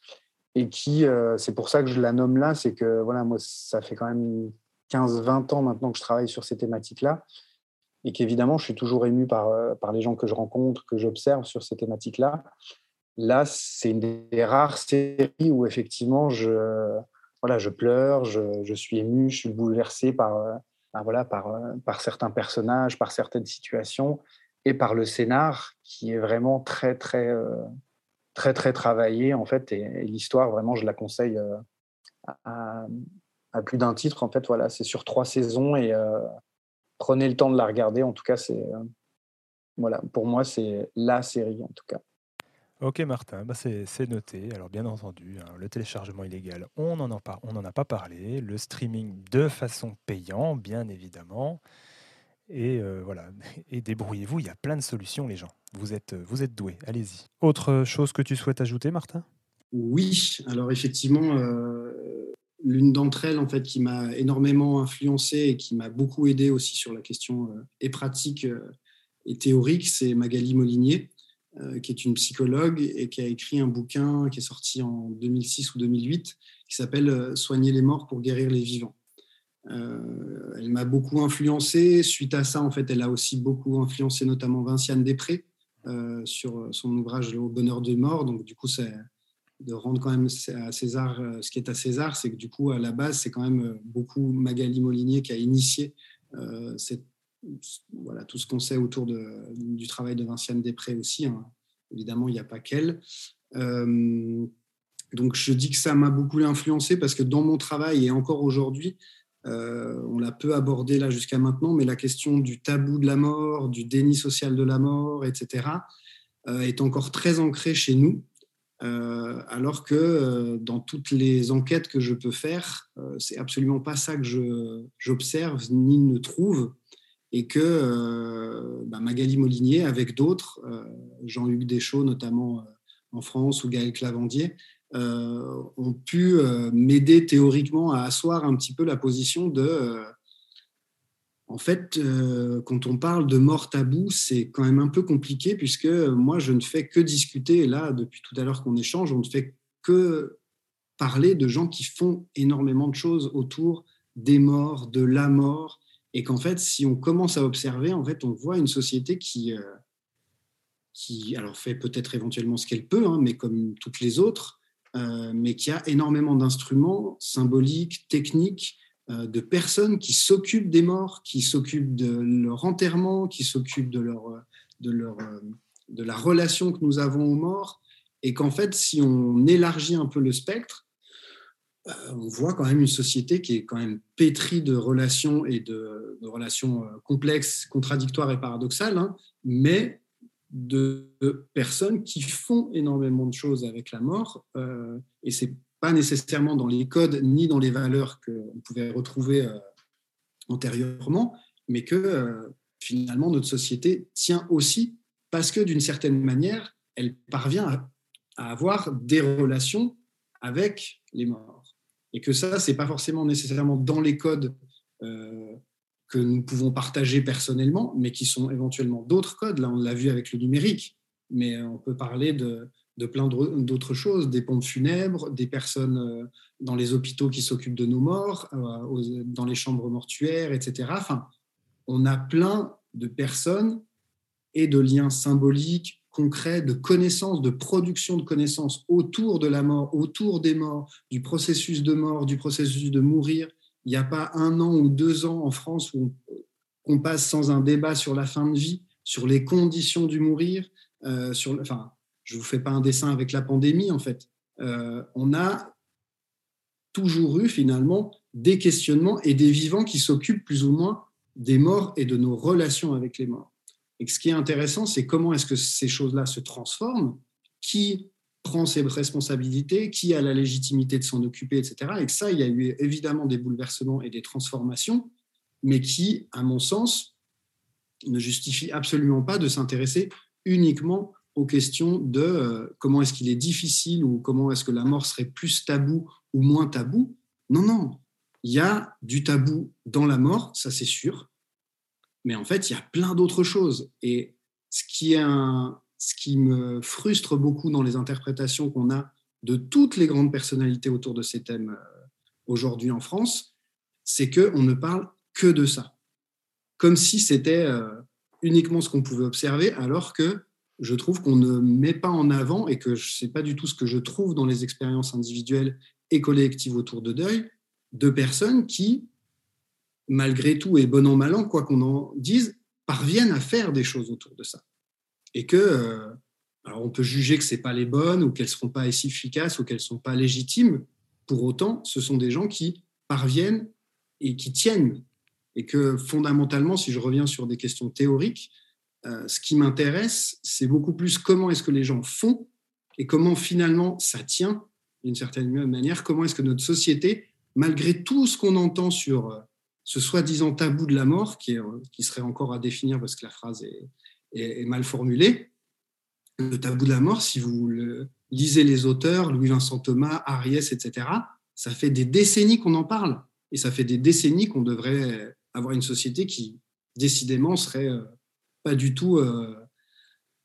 et qui, euh, c'est pour ça que je la nomme là, c'est que voilà, moi, ça fait quand même 15-20 ans maintenant que je travaille sur ces thématiques-là, et qu'évidemment, je suis toujours ému par, euh, par les gens que je rencontre, que j'observe sur ces thématiques-là. Là, c'est une des rares séries où effectivement, je, voilà, je pleure, je, suis ému, je suis bouleversé par, euh, ben voilà, par, par certains personnages, par certaines situations, et par le scénar qui est vraiment très, très très très travaillé en fait et, l'histoire vraiment je la conseille euh, à, plus d'un titre en fait voilà c'est sur trois saisons et euh, prenez le temps de la regarder. En tout cas c'est euh, voilà pour moi c'est la série en tout cas Ok Martin, bah c'est noté. Alors bien entendu, hein, le téléchargement illégal, on n'en a, a pas parlé. Le streaming de façon payante, bien évidemment. Et voilà, (laughs) et débrouillez-vous, il y a plein de solutions les gens. Vous êtes, vous êtes doués, allez-y. Autre chose que tu souhaites ajouter, Martin? Oui, alors effectivement, l'une d'entre elles en fait qui m'a énormément influencé et qui m'a beaucoup aidé aussi sur la question et pratique et théorique, c'est Magali Molinier, qui est une psychologue et qui a écrit un bouquin qui est sorti en 2006 ou 2008 qui s'appelle Soigner les morts pour guérir les vivants. Euh, elle m'a beaucoup influencé. Suite à ça, en fait, elle a aussi beaucoup influencé notamment Vinciane Després euh, sur son ouvrage Le bonheur de mort. Donc, du coup, c'est de rendre quand même à César euh, ce qui est à César, c'est que du coup, à la base, c'est quand même beaucoup Magali Molinier qui a initié cette, voilà, tout ce qu'on sait autour du travail de Vinciane Després aussi. Hein. Évidemment, il n'y a pas qu'elle. donc, je dis que ça m'a beaucoup influencé parce que dans mon travail et encore aujourd'hui, euh, on l'a peu abordé là jusqu'à maintenant, mais la question du tabou de la mort, du déni social de la mort, etc., euh, est encore très ancrée chez nous. Euh, alors que dans toutes les enquêtes que je peux faire, c'est absolument pas ça que j'observe ni ne trouve, et que bah, Magali Molinier, avec d'autres, Jean-Luc Deschaux notamment en France ou Gaël Clavandier, euh, ont pu euh, m'aider théoriquement à asseoir un petit peu la position de euh, en fait, quand on parle de mort tabou, c'est quand même un peu compliqué puisque moi, je ne fais que discuter. Et là, depuis tout à l'heure qu'on échange, on ne fait que parler de gens qui font énormément de choses autour des morts, de la mort. Et qu'en fait, si on commence à observer, en fait, on voit une société qui, qui alors fait peut-être éventuellement ce qu'elle peut, hein, mais comme toutes les autres, euh, mais qui a énormément d'instruments symboliques, techniques, euh, de personnes qui s'occupent des morts, qui s'occupent de leur enterrement, qui s'occupent de, leur, de, leur, de la relation que nous avons aux morts, et qu'en fait, si on élargit un peu le spectre, euh, on voit quand même une société qui est quand même pétrie de relations et de, relations complexes, contradictoires et paradoxales, hein, mais de, personnes qui font énormément de choses avec la mort, euh, et c'est pas nécessairement dans les codes ni dans les valeurs qu'on pouvait retrouver euh, antérieurement, mais que euh, finalement notre société tient aussi parce que d'une certaine manière, elle parvient à, avoir des relations avec les morts, et que ça, c'est pas forcément nécessairement dans les codes que nous pouvons partager personnellement, mais qui sont éventuellement d'autres codes. Là, on l'a vu avec le numérique, mais on peut parler de, de plein d'autres choses, des pompes funèbres, des personnes euh, dans les hôpitaux qui s'occupent de nos morts, euh, dans les chambres mortuaires, etc. Enfin, on a plein de personnes et de liens symboliques, concrets, de connaissances, de production de connaissances autour de la mort, autour des morts, du processus de mort, du processus de mourir, il n'y a pas un an ou deux ans en France où on, passe sans un débat sur la fin de vie, sur les conditions du mourir. Euh, sur, enfin, je ne vous fais pas un dessin avec la pandémie, en fait. on a toujours eu finalement des questionnements et des vivants qui s'occupent plus ou moins des morts et de nos relations avec les morts. Et ce qui est intéressant, c'est comment est-ce que ces choses-là se transforment, qui prend ses responsabilités, qui a la légitimité de s'en occuper, etc. Et que ça, il y a eu évidemment des bouleversements et des transformations, mais qui, à mon sens, ne justifient absolument pas de s'intéresser uniquement aux questions de euh, comment est-ce qu'il est difficile ou comment est-ce que la mort serait plus tabou ou moins tabou. Non, non, il y a du tabou dans la mort, ça c'est sûr, mais en fait, il y a plein d'autres choses. Et ce qui, me frustre beaucoup dans les interprétations qu'on a de toutes les grandes personnalités autour de ces thèmes euh, aujourd'hui en France, c'est qu'on ne parle que de ça. Comme si c'était euh, uniquement ce qu'on pouvait observer, alors que je trouve qu'on ne met pas en avant, et que ce n'est pas du tout ce que je trouve dans les expériences individuelles et collectives autour de deuil, de personnes qui, malgré tout et bon an mal an, quoi qu'on en dise, parviennent à faire des choses autour de ça. Et que, euh, alors on peut juger que ce pas les bonnes ou qu'elles ne seront pas assez efficaces ou qu'elles ne sont pas légitimes. Pour autant, ce sont des gens qui parviennent et qui tiennent. Et que fondamentalement, si je reviens sur des questions théoriques, euh, ce qui m'intéresse, c'est beaucoup plus comment est-ce que les gens font et comment finalement ça tient d'une certaine manière, comment est-ce que notre société malgré tout ce qu'on entend sur euh, ce soi-disant tabou de la mort, qui, euh, qui, serait encore à définir parce que la phrase est, mal formulée, le tabou de la mort, si vous lisez les auteurs, Louis-Vincent Thomas, Ariès, etc., ça fait des décennies qu'on en parle. Et ça fait des décennies qu'on devrait avoir une société qui, décidément, serait euh, pas du tout,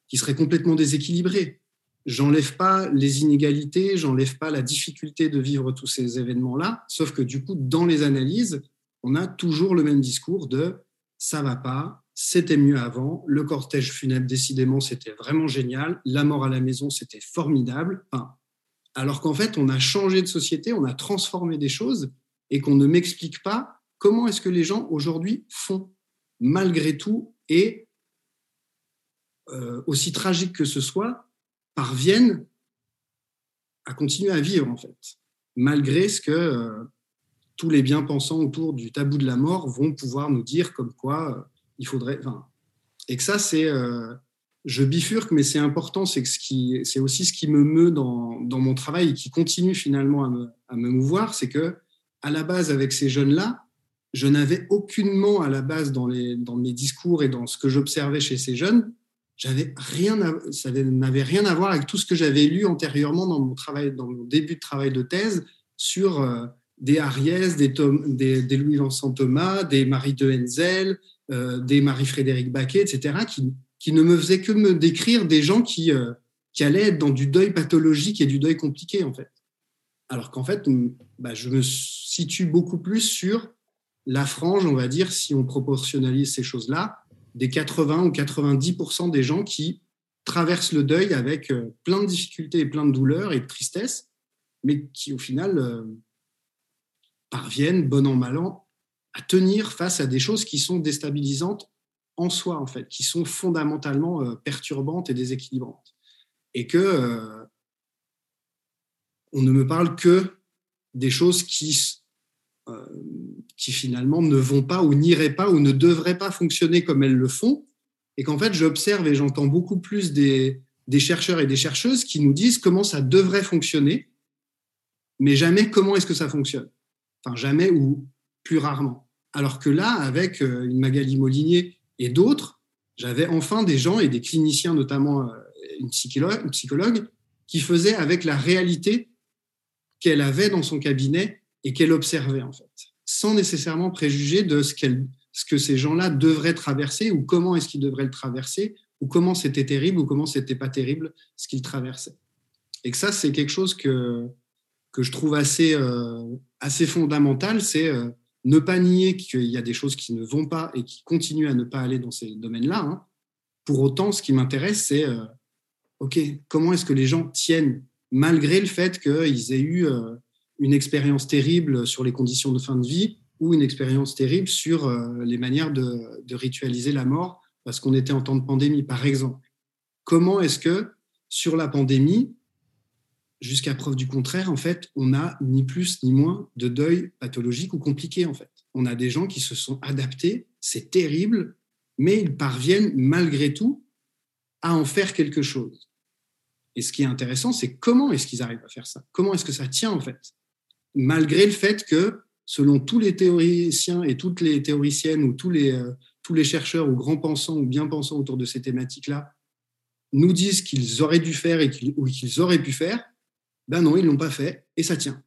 qui serait complètement déséquilibrée. J'enlève pas les inégalités, j'enlève pas la difficulté de vivre tous ces événements-là, sauf que du coup, dans les analyses, on a toujours le même discours de ça va pas, c'était mieux avant, le cortège funèbre, décidément, c'était vraiment génial, la mort à la maison, c'était formidable. alors qu'en fait, on a changé de société, on a transformé des choses et qu'on ne m'explique pas comment est-ce que les gens aujourd'hui font malgré tout et euh, aussi tragique que ce soit, parviennent à continuer à vivre, en fait, malgré ce que euh, tous les bien-pensants autour du tabou de la mort vont pouvoir nous dire comme quoi euh, il faudrait... Et que ça, c'est... Euh, je bifurque, mais c'est important, c'est ce aussi ce qui me meut dans, dans, mon travail et qui continue finalement à me, à me mouvoir, c'est que à la base, avec ces jeunes-là, je n'avais aucunement à la base dans, les, dans mes discours et dans ce que j'observais chez ces jeunes, j'avais rien ça n'avait rien à voir avec tout ce que j'avais lu antérieurement dans mon travail, dans mon début de travail de thèse sur euh, des Ariès, des, Louis-Vincent Thomas, des Marie de Henzel, euh, des Marie-Frédéric Baquet, etc., qui, ne me faisaient que me décrire des gens qui, euh, qui allaient être dans du deuil pathologique et du deuil compliqué, en fait. Alors qu'en fait, bah, je me situe beaucoup plus sur la frange, on va dire, si on proportionnalise ces choses-là, des 80 ou 90% des gens qui traversent le deuil avec euh, plein de difficultés et plein de douleurs et de tristesse, mais qui au final parviennent, bon an, mal an, à tenir face à des choses qui sont déstabilisantes en soi, en fait, qui sont fondamentalement euh, perturbantes et déséquilibrantes. Et que on ne me parle que des choses qui euh, qui finalement ne vont pas ou n'iraient pas ou ne devraient pas fonctionner comme elles le font. Et qu'en fait, j'observe et j'entends beaucoup plus des, des chercheurs et des chercheuses qui nous disent comment ça devrait fonctionner, mais jamais comment est-ce que ça fonctionne. Enfin, jamais ou plus rarement. Alors que là, avec euh, une Magali Molinier et d'autres, j'avais enfin des gens et des cliniciens, notamment euh, une psychologue, qui faisaient avec la réalité qu'elle avait dans son cabinet et qu'elle observait en fait, sans nécessairement préjuger de ce, ce que ces gens-là devraient traverser ou comment est-ce qu'ils devraient le traverser ou comment c'était terrible ou comment c'était pas terrible ce qu'ils traversaient. Et que ça, c'est quelque chose que, que je trouve assez, euh, assez fondamental, c'est euh, ne pas nier qu'il y a des choses qui ne vont pas et qui continuent à ne pas aller dans ces domaines-là. Hein. Pour autant, ce qui m'intéresse, c'est, euh, OK, comment est-ce que les gens tiennent, malgré le fait qu'ils aient eu une expérience terrible sur les conditions de fin de vie ou une expérience terrible sur euh, les manières de, ritualiser la mort parce qu'on était en temps de pandémie, par exemple. Comment est-ce que sur la pandémie, jusqu'à preuve du contraire, en fait, on n'a ni plus ni moins de deuil pathologique ou compliqué, en fait. On a des gens qui se sont adaptés, c'est terrible, mais ils parviennent malgré tout à en faire quelque chose. Et ce qui est intéressant, c'est comment est-ce qu'ils arrivent à faire ça? Comment est-ce que ça tient, en fait? Malgré le fait que, selon tous les théoriciens et toutes les théoriciennes ou tous les, euh, tous les chercheurs ou grands pensants ou bien pensants autour de ces thématiques-là nous disent qu'ils auraient dû faire et ou qu'ils auraient pu faire, ben non, ils l'ont pas fait et ça tient.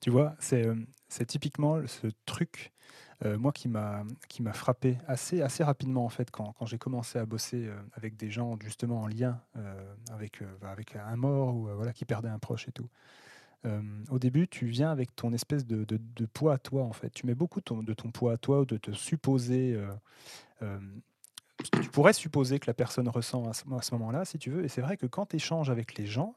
Tu vois, c'est, euh, typiquement ce truc, euh, moi, qui m'a, frappé assez, assez rapidement, en fait, quand, quand j'ai commencé à bosser euh, avec des gens, justement, en lien avec, avec un mort ou voilà, qui perdait un proche et tout. au début, tu viens avec ton espèce de, de, poids à toi, en fait. Tu mets beaucoup de ton poids à toi, ou de te supposer tu pourrais supposer que la personne ressent à ce, ce moment-là, si tu veux. Et c'est vrai que quand tu échanges avec les gens,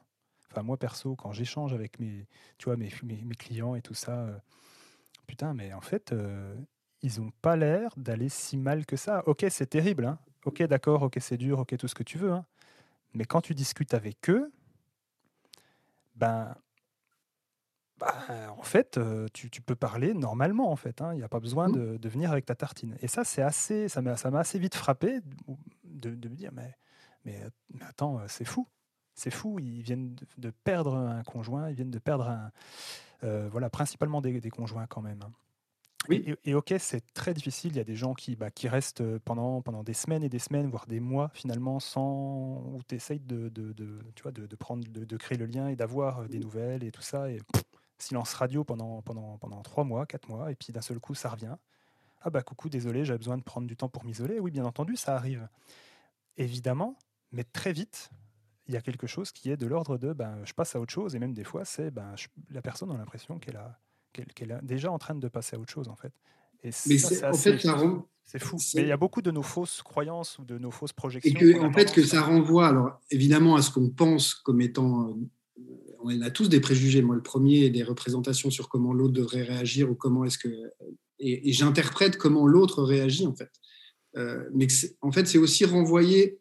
Enfin, moi perso, quand j'échange avec mes, tu vois, mes, mes, clients et tout ça, euh, putain, mais en fait, euh, ils n'ont pas l'air d'aller si mal que ça. Ok, c'est terrible, hein. ok, d'accord, ok, c'est dur, ok, tout ce que tu veux. Hein. Mais quand tu discutes avec eux, ben, ben en fait, euh, tu, tu, peux parler normalement, en fait. Hein. Il n'y a pas besoin mmh. de, de, venir avec ta tartine. Et ça, c'est assez, ça m'a assez vite frappé de, de me dire, mais, mais, mais attends, c'est fou. C'est fou, ils viennent de perdre un conjoint, ils viennent de perdre un. Euh, voilà, principalement des, conjoints quand même. Hein. Oui. Et, ok, c'est très difficile. Il y a des gens qui, bah, qui restent pendant, pendant des semaines et des semaines, voire des mois finalement, sans. où tu essayes de, de, tu vois, de, de prendre, de, créer le lien et d'avoir euh, des nouvelles et tout ça. Et silence radio pendant, pendant, pendant trois mois, quatre mois, et puis d'un seul coup, ça revient. Ah bah coucou, désolé, j'avais besoin de prendre du temps pour m'isoler. Oui, bien entendu, ça arrive. Évidemment, mais très vite, il y a quelque chose qui est de l'ordre de ben, je passe à autre chose, et même des fois, c'est ben, la personne a l'impression qu'elle a, qu'elle, est déjà en train de passer à autre chose, en fait. Et Mais c'est, en fait, ça c'est fou. Mais il y a beaucoup de nos fausses croyances ou de nos fausses projections. Et que, en fait, que ça renvoie, alors évidemment, à ce qu'on pense comme étant. Euh, on a tous des préjugés, moi le premier, des représentations sur comment l'autre devrait réagir ou comment est-ce que. Et, j'interprète comment l'autre réagit, en fait. Euh, mais en fait, c'est aussi renvoyer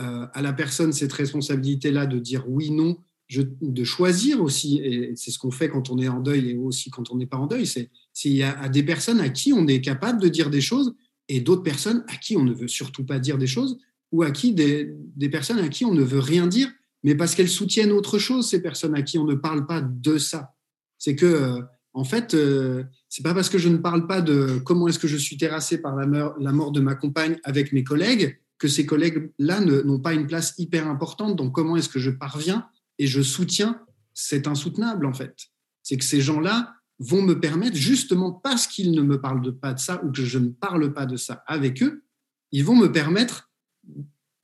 euh, à la personne cette responsabilité-là de dire oui, non, de choisir aussi, et c'est ce qu'on fait quand on est en deuil et aussi quand on n'est pas en deuil, c'est s'il y a des personnes à qui on est capable de dire des choses et d'autres personnes à qui on ne veut surtout pas dire des choses ou à qui des, personnes à qui on ne veut rien dire, mais parce qu'elles soutiennent autre chose, ces personnes à qui on ne parle pas de ça. C'est que, euh, en fait, euh, c'est pas parce que je ne parle pas de comment est-ce que je suis terrassé par la mort de ma compagne avec mes collègues que ces collègues-là n'ont pas une place hyper importante. Donc, comment est-ce que je parviens et je soutiens C'est insoutenable, en fait? C'est que ces gens-là vont me permettre, justement parce qu'ils ne me parlent pas de ça ou que je ne parle pas de ça avec eux, ils vont me permettre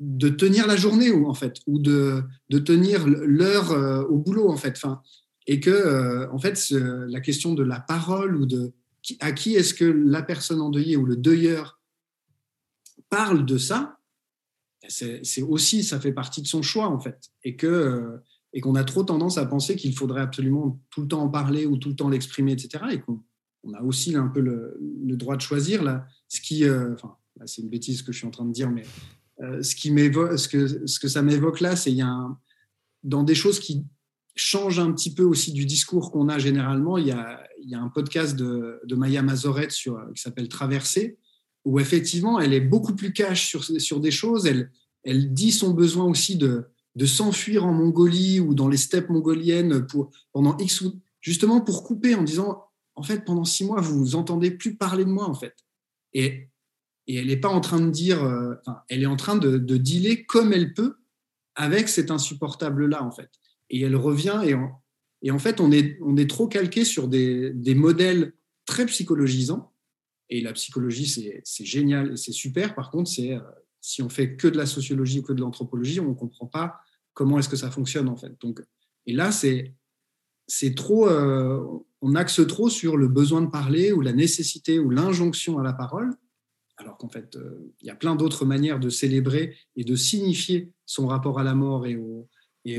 de tenir la journée, ou en fait, ou de, de tenir l'heure euh, au boulot, en fait. Enfin, et que, euh, en fait, la question de la parole ou de à qui est-ce que la personne endeuillée ou le deuilleur parle de ça, c'est aussi, ça fait partie de son choix en fait, et que euh, et qu'on a trop tendance à penser qu'il faudrait absolument tout le temps en parler ou tout le temps l'exprimer, etc. Et qu'on on a aussi un peu le, droit de choisir là, ce qui, euh, enfin, c'est une bêtise que je suis en train de dire, mais euh, ce qui m'évoque, ce que ce que ça m'évoque là, c'est il y a dans des choses qui changent un petit peu aussi du discours qu'on a généralement. Il y a, il y a un podcast de, Maya Mazoret qui s'appelle Traverser où effectivement, elle est beaucoup plus cash sur, sur des choses. Elle, elle dit son besoin aussi de, de s'enfuir en Mongolie ou dans les steppes mongoliennes pour, pendant X ou justement pour couper en disant en fait pendant six mois vous vous entendez plus parler de moi en fait et, et elle n'est pas en train de dire euh, elle est en train de, de, dealer comme elle peut avec cet insupportable là en fait et elle revient et en, et en fait on est, on est trop calqué sur des, des modèles très psychologisants et la psychologie, c'est génial et c'est super. Par contre, euh, si on fait que de la sociologie ou que de l'anthropologie, on ne comprend pas comment est-ce que ça fonctionne en fait. Donc, et là, c'est trop, euh, on axe trop sur le besoin de parler ou la nécessité ou l'injonction à la parole, alors qu'en fait, euh, il y a plein d'autres manières de célébrer et de signifier son rapport à la mort et, au, et.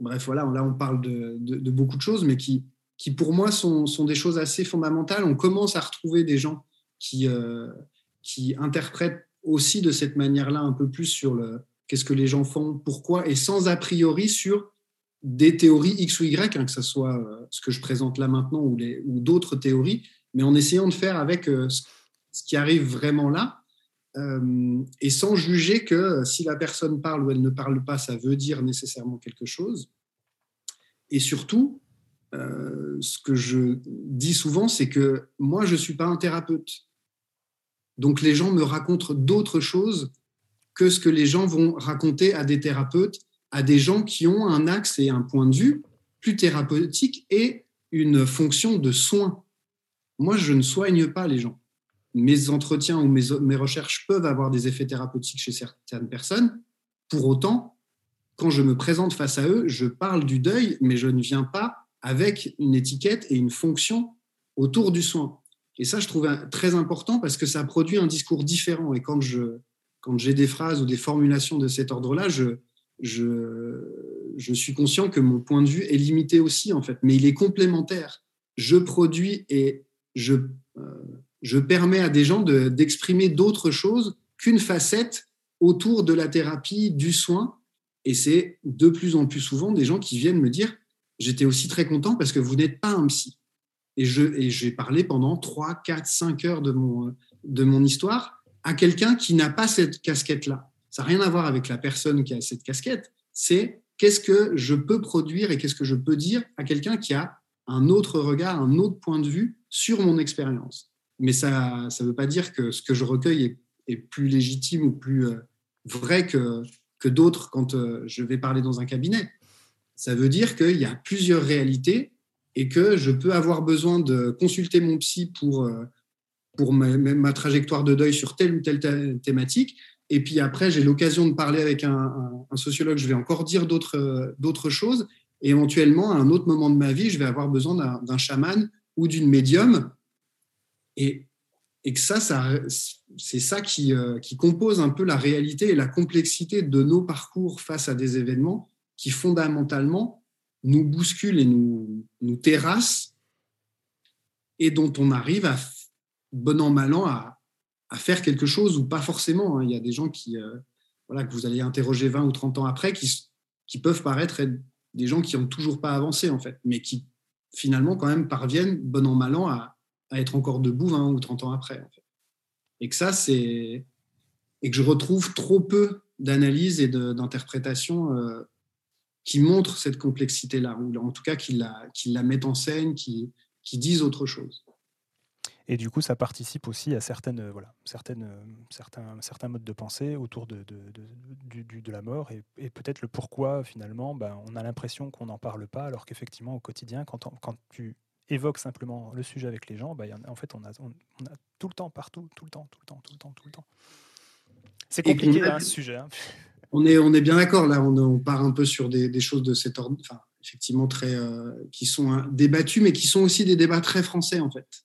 Bref, voilà, là on parle de, de, beaucoup de choses, mais qui, qui pour moi sont, sont, des choses assez fondamentales. On commence à retrouver des gens qui, euh, qui interprètent aussi de cette manière-là un peu plus sur le, qu'est-ce que les gens font, pourquoi, et sans a priori sur des théories X ou Y, hein, que ce soit euh, ce que je présente là maintenant ou, ou d'autres théories, mais en essayant de faire avec euh, ce qui arrive vraiment là, et sans juger que si la personne parle ou elle ne parle pas, ça veut dire nécessairement quelque chose. Et surtout, ce que je dis souvent, c'est que moi, je ne suis pas un thérapeute. Donc les gens me racontent d'autres choses que ce que les gens vont raconter à des thérapeutes, à des gens qui ont un axe et un point de vue plus thérapeutique et une fonction de soin. Moi, je ne soigne pas les gens. Mes entretiens ou mes, recherches peuvent avoir des effets thérapeutiques chez certaines personnes. Pour autant, quand je me présente face à eux, je parle du deuil, mais je ne viens pas avec une étiquette et une fonction autour du soin. Et ça, je trouve très important parce que ça produit un discours différent. Et quand je, quand j'ai des phrases ou des formulations de cet ordre-là, je, je, suis conscient que mon point de vue est limité aussi, en fait, mais il est complémentaire. Je produis et je, euh, je permets à des gens d'exprimer d'autres choses qu'une facette autour de la thérapie, du soin. Et c'est de plus en plus souvent des gens qui viennent me dire J'étais aussi très content parce que vous n'êtes pas un psy. Et j'ai parlé pendant 3, 4, 5 heures de mon, de mon histoire à quelqu'un qui n'a pas cette casquette-là. Ça n'a rien à voir avec la personne qui a cette casquette, c'est qu'est-ce que je peux produire et qu'est-ce que je peux dire à quelqu'un qui a un autre regard, un autre point de vue sur mon expérience. Mais ça ne veut pas dire que ce que je recueille est, plus légitime ou plus euh, vrai que, que d'autres quand euh, je vais parler dans un cabinet. Ça veut dire qu'il y a plusieurs réalités et que je peux avoir besoin de consulter mon psy pour euh, pour ma, trajectoire de deuil sur telle ou telle thématique. Et puis après, j'ai l'occasion de parler avec un, sociologue, je vais encore dire d'autres choses. Et éventuellement, à un autre moment de ma vie, je vais avoir besoin d'un chaman ou d'une médium. Et, et que ça, ça c'est ça qui, euh, qui compose un peu la réalité et la complexité de nos parcours face à des événements qui fondamentalement nous bousculent et nous, nous terrassent et dont on arrive à bon an, mal an, à, faire quelque chose ou pas forcément. Hein. Il y a des gens qui, euh, voilà, que vous allez interroger 20 ou 30 ans après qui, qui peuvent paraître être des gens qui n'ont toujours pas avancé, en fait, mais qui finalement, quand même, parviennent, bon an, mal an, à, être encore debout 20 ou 30 ans après. Et que ça, c'est. Et que je retrouve trop peu d'analyse et d'interprétation euh, qui montrent cette complexité-là, ou en tout cas qui la, qui la mettent en scène, qui, qui disent autre chose. Et du coup, ça participe aussi à certaines, euh, voilà, certaines, euh, certains, certains modes de pensée autour de, de, de, de la mort et, peut-être le pourquoi finalement ben, on a l'impression qu'on n'en parle pas alors qu'effectivement au quotidien, quand, quand tu évoques simplement le sujet avec les gens, ben, en fait on a, on, a tout le temps, partout, tout le temps, tout le temps, tout le temps, tout le temps. C'est compliqué hein, ce sujet. Hein. On est, on est bien d'accord là, on, on, part un peu sur des, des choses de cet ordre, enfin, effectivement très, euh, qui sont hein, débattues, mais qui sont aussi des débats très français en fait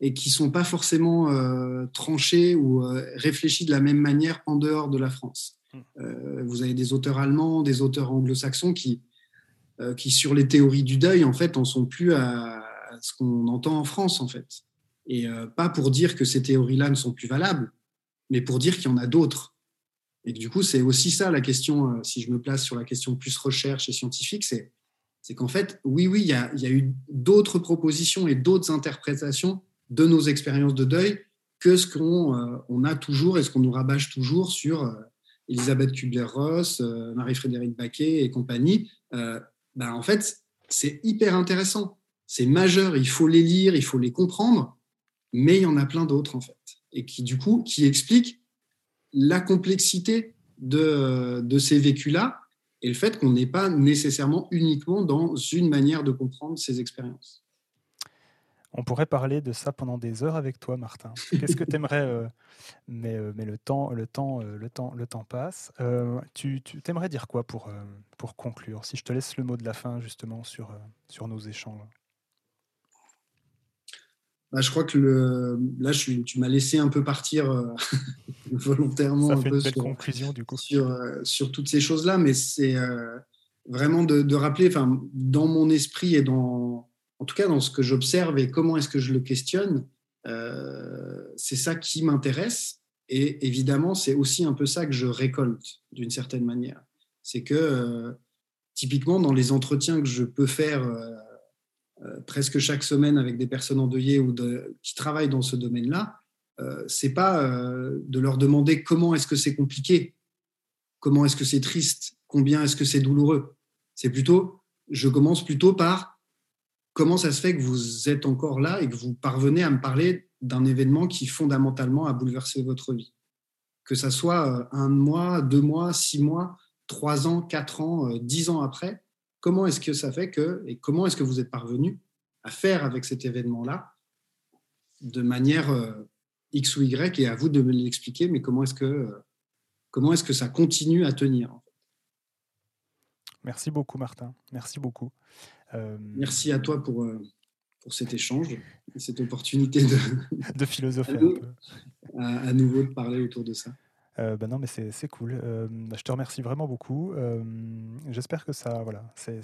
et qui sont pas forcément euh, tranchés ou euh, réfléchis de la même manière en dehors de la France. Hmm. Euh, vous avez des auteurs allemands, des auteurs anglo-saxons qui, qui, sur les théories du deuil, en fait, en sont plus à, ce qu'on entend en France, en fait. Et pas pour dire que ces théories-là ne sont plus valables, mais pour dire qu'il y en a d'autres. Et du coup, c'est aussi ça la question, si je me place sur la question plus recherche et scientifique, c'est qu'en fait, oui, oui, il y a, eu d'autres propositions et d'autres interprétations de nos expériences de deuil que ce qu'on euh, a toujours et ce qu'on nous rabâche toujours sur euh, Elisabeth Kubler-Ross, euh, Marie-Frédéric Baquet et compagnie. Ben, en fait, c'est hyper intéressant. C'est majeur, il faut les lire, il faut les comprendre, mais il y en a plein d'autres, en fait. Et qui, du coup, qui expliquent la complexité de, de ces vécus-là et le fait qu'on n'est pas nécessairement uniquement dans une manière de comprendre ces expériences. On pourrait parler de ça pendant des heures avec toi, Martin. Qu'est-ce que tu aimerais euh, mais, euh, mais le temps, le temps, euh, le temps, le temps passe. tu, tu aimerais dire quoi pour, pour conclure Si je te laisse le mot de la fin justement sur, sur nos échanges? Bah, je crois que le, là, je tu m'as laissé un peu partir (laughs) volontairement ça fait une belle conclusion du coup sur, sur toutes ces choses-là, mais c'est vraiment de, de rappeler, dans mon esprit et dans en tout cas dans ce que j'observe et comment est-ce que je le questionne, euh, c'est ça qui m'intéresse. Et évidemment, c'est aussi un peu ça que je récolte d'une certaine manière. C'est que euh, typiquement dans les entretiens que je peux faire euh, euh, presque chaque semaine avec des personnes endeuillées ou qui travaillent dans ce domaine-là, c'est pas de leur demander comment est-ce que c'est compliqué, comment est-ce que c'est triste, combien est-ce que c'est douloureux. C'est plutôt, je commence plutôt par comment ça se fait que vous êtes encore là et que vous parvenez à me parler d'un événement qui fondamentalement a bouleversé votre vie. Que ça soit euh, un mois, deux mois, six mois, trois ans, quatre ans, euh, dix ans après, comment est-ce que ça fait que, et comment est-ce que vous êtes parvenu à faire avec cet événement-là de manière euh, X ou Y, et à vous de me l'expliquer, mais comment est-ce que, comment est-ce que ça continue à tenir Merci beaucoup, Martin. Merci beaucoup. Merci à toi pour, pour cet échange, cette opportunité de, (laughs) de philosopher (laughs) à, nouveau de parler autour de ça. Euh, bah non, mais c'est cool. Euh, je te remercie vraiment beaucoup. Euh, j'espère que ça, voilà, c'est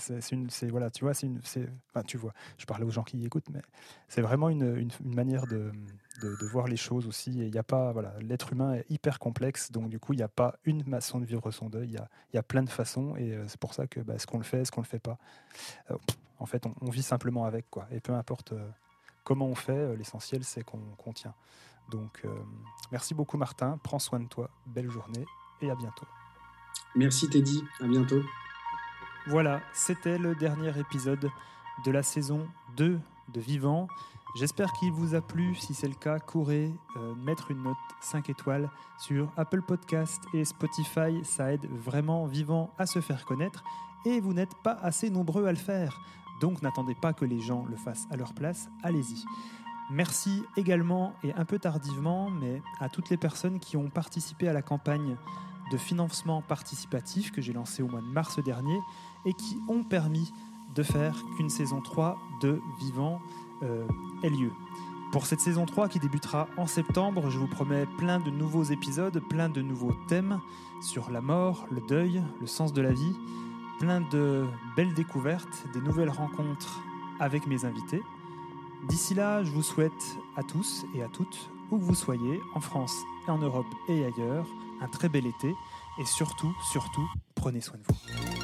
voilà, tu vois, c'est une, enfin, tu vois, je parle aux gens qui y écoutent, mais c'est vraiment une, une, manière de, de, voir les choses aussi. il n'y a pas, voilà, l'être humain est hyper complexe, donc du coup, il n'y a pas une façon de vivre son deuil. Il y a, y a, plein de façons, et c'est pour ça que, bah, est-ce qu'on le fait, est-ce qu'on le fait pas. en fait, on, vit simplement avec, quoi. Et peu importe comment on fait, l'essentiel, c'est qu'on tient. Donc, euh, merci beaucoup, Martin. Prends soin de toi. Belle journée et à bientôt. Merci, Teddy. À bientôt. Voilà, c'était le dernier épisode de la saison 2 de Vivant. J'espère qu'il vous a plu. Si c'est le cas, courez euh, mettre une note 5 étoiles sur Apple Podcast et Spotify. Ça aide vraiment Vivant à se faire connaître. Et vous n'êtes pas assez nombreux à le faire. Donc n'attendez pas que les gens le fassent à leur place. Allez-y. Merci également, et un peu tardivement, mais à toutes les personnes qui ont participé à la campagne de financement participatif que j'ai lancée au mois de mars dernier et qui ont permis de faire qu'une saison 3 de Vivant euh, ait lieu. Pour cette saison 3 qui débutera en septembre, je vous promets plein de nouveaux épisodes, plein de nouveaux thèmes sur la mort, le deuil, le sens de la vie, plein de belles découvertes, des nouvelles rencontres avec mes invités. D'ici là, je vous souhaite à tous et à toutes, où que vous soyez, en France en Europe et ailleurs, un très bel été. Et surtout, surtout, prenez soin de vous.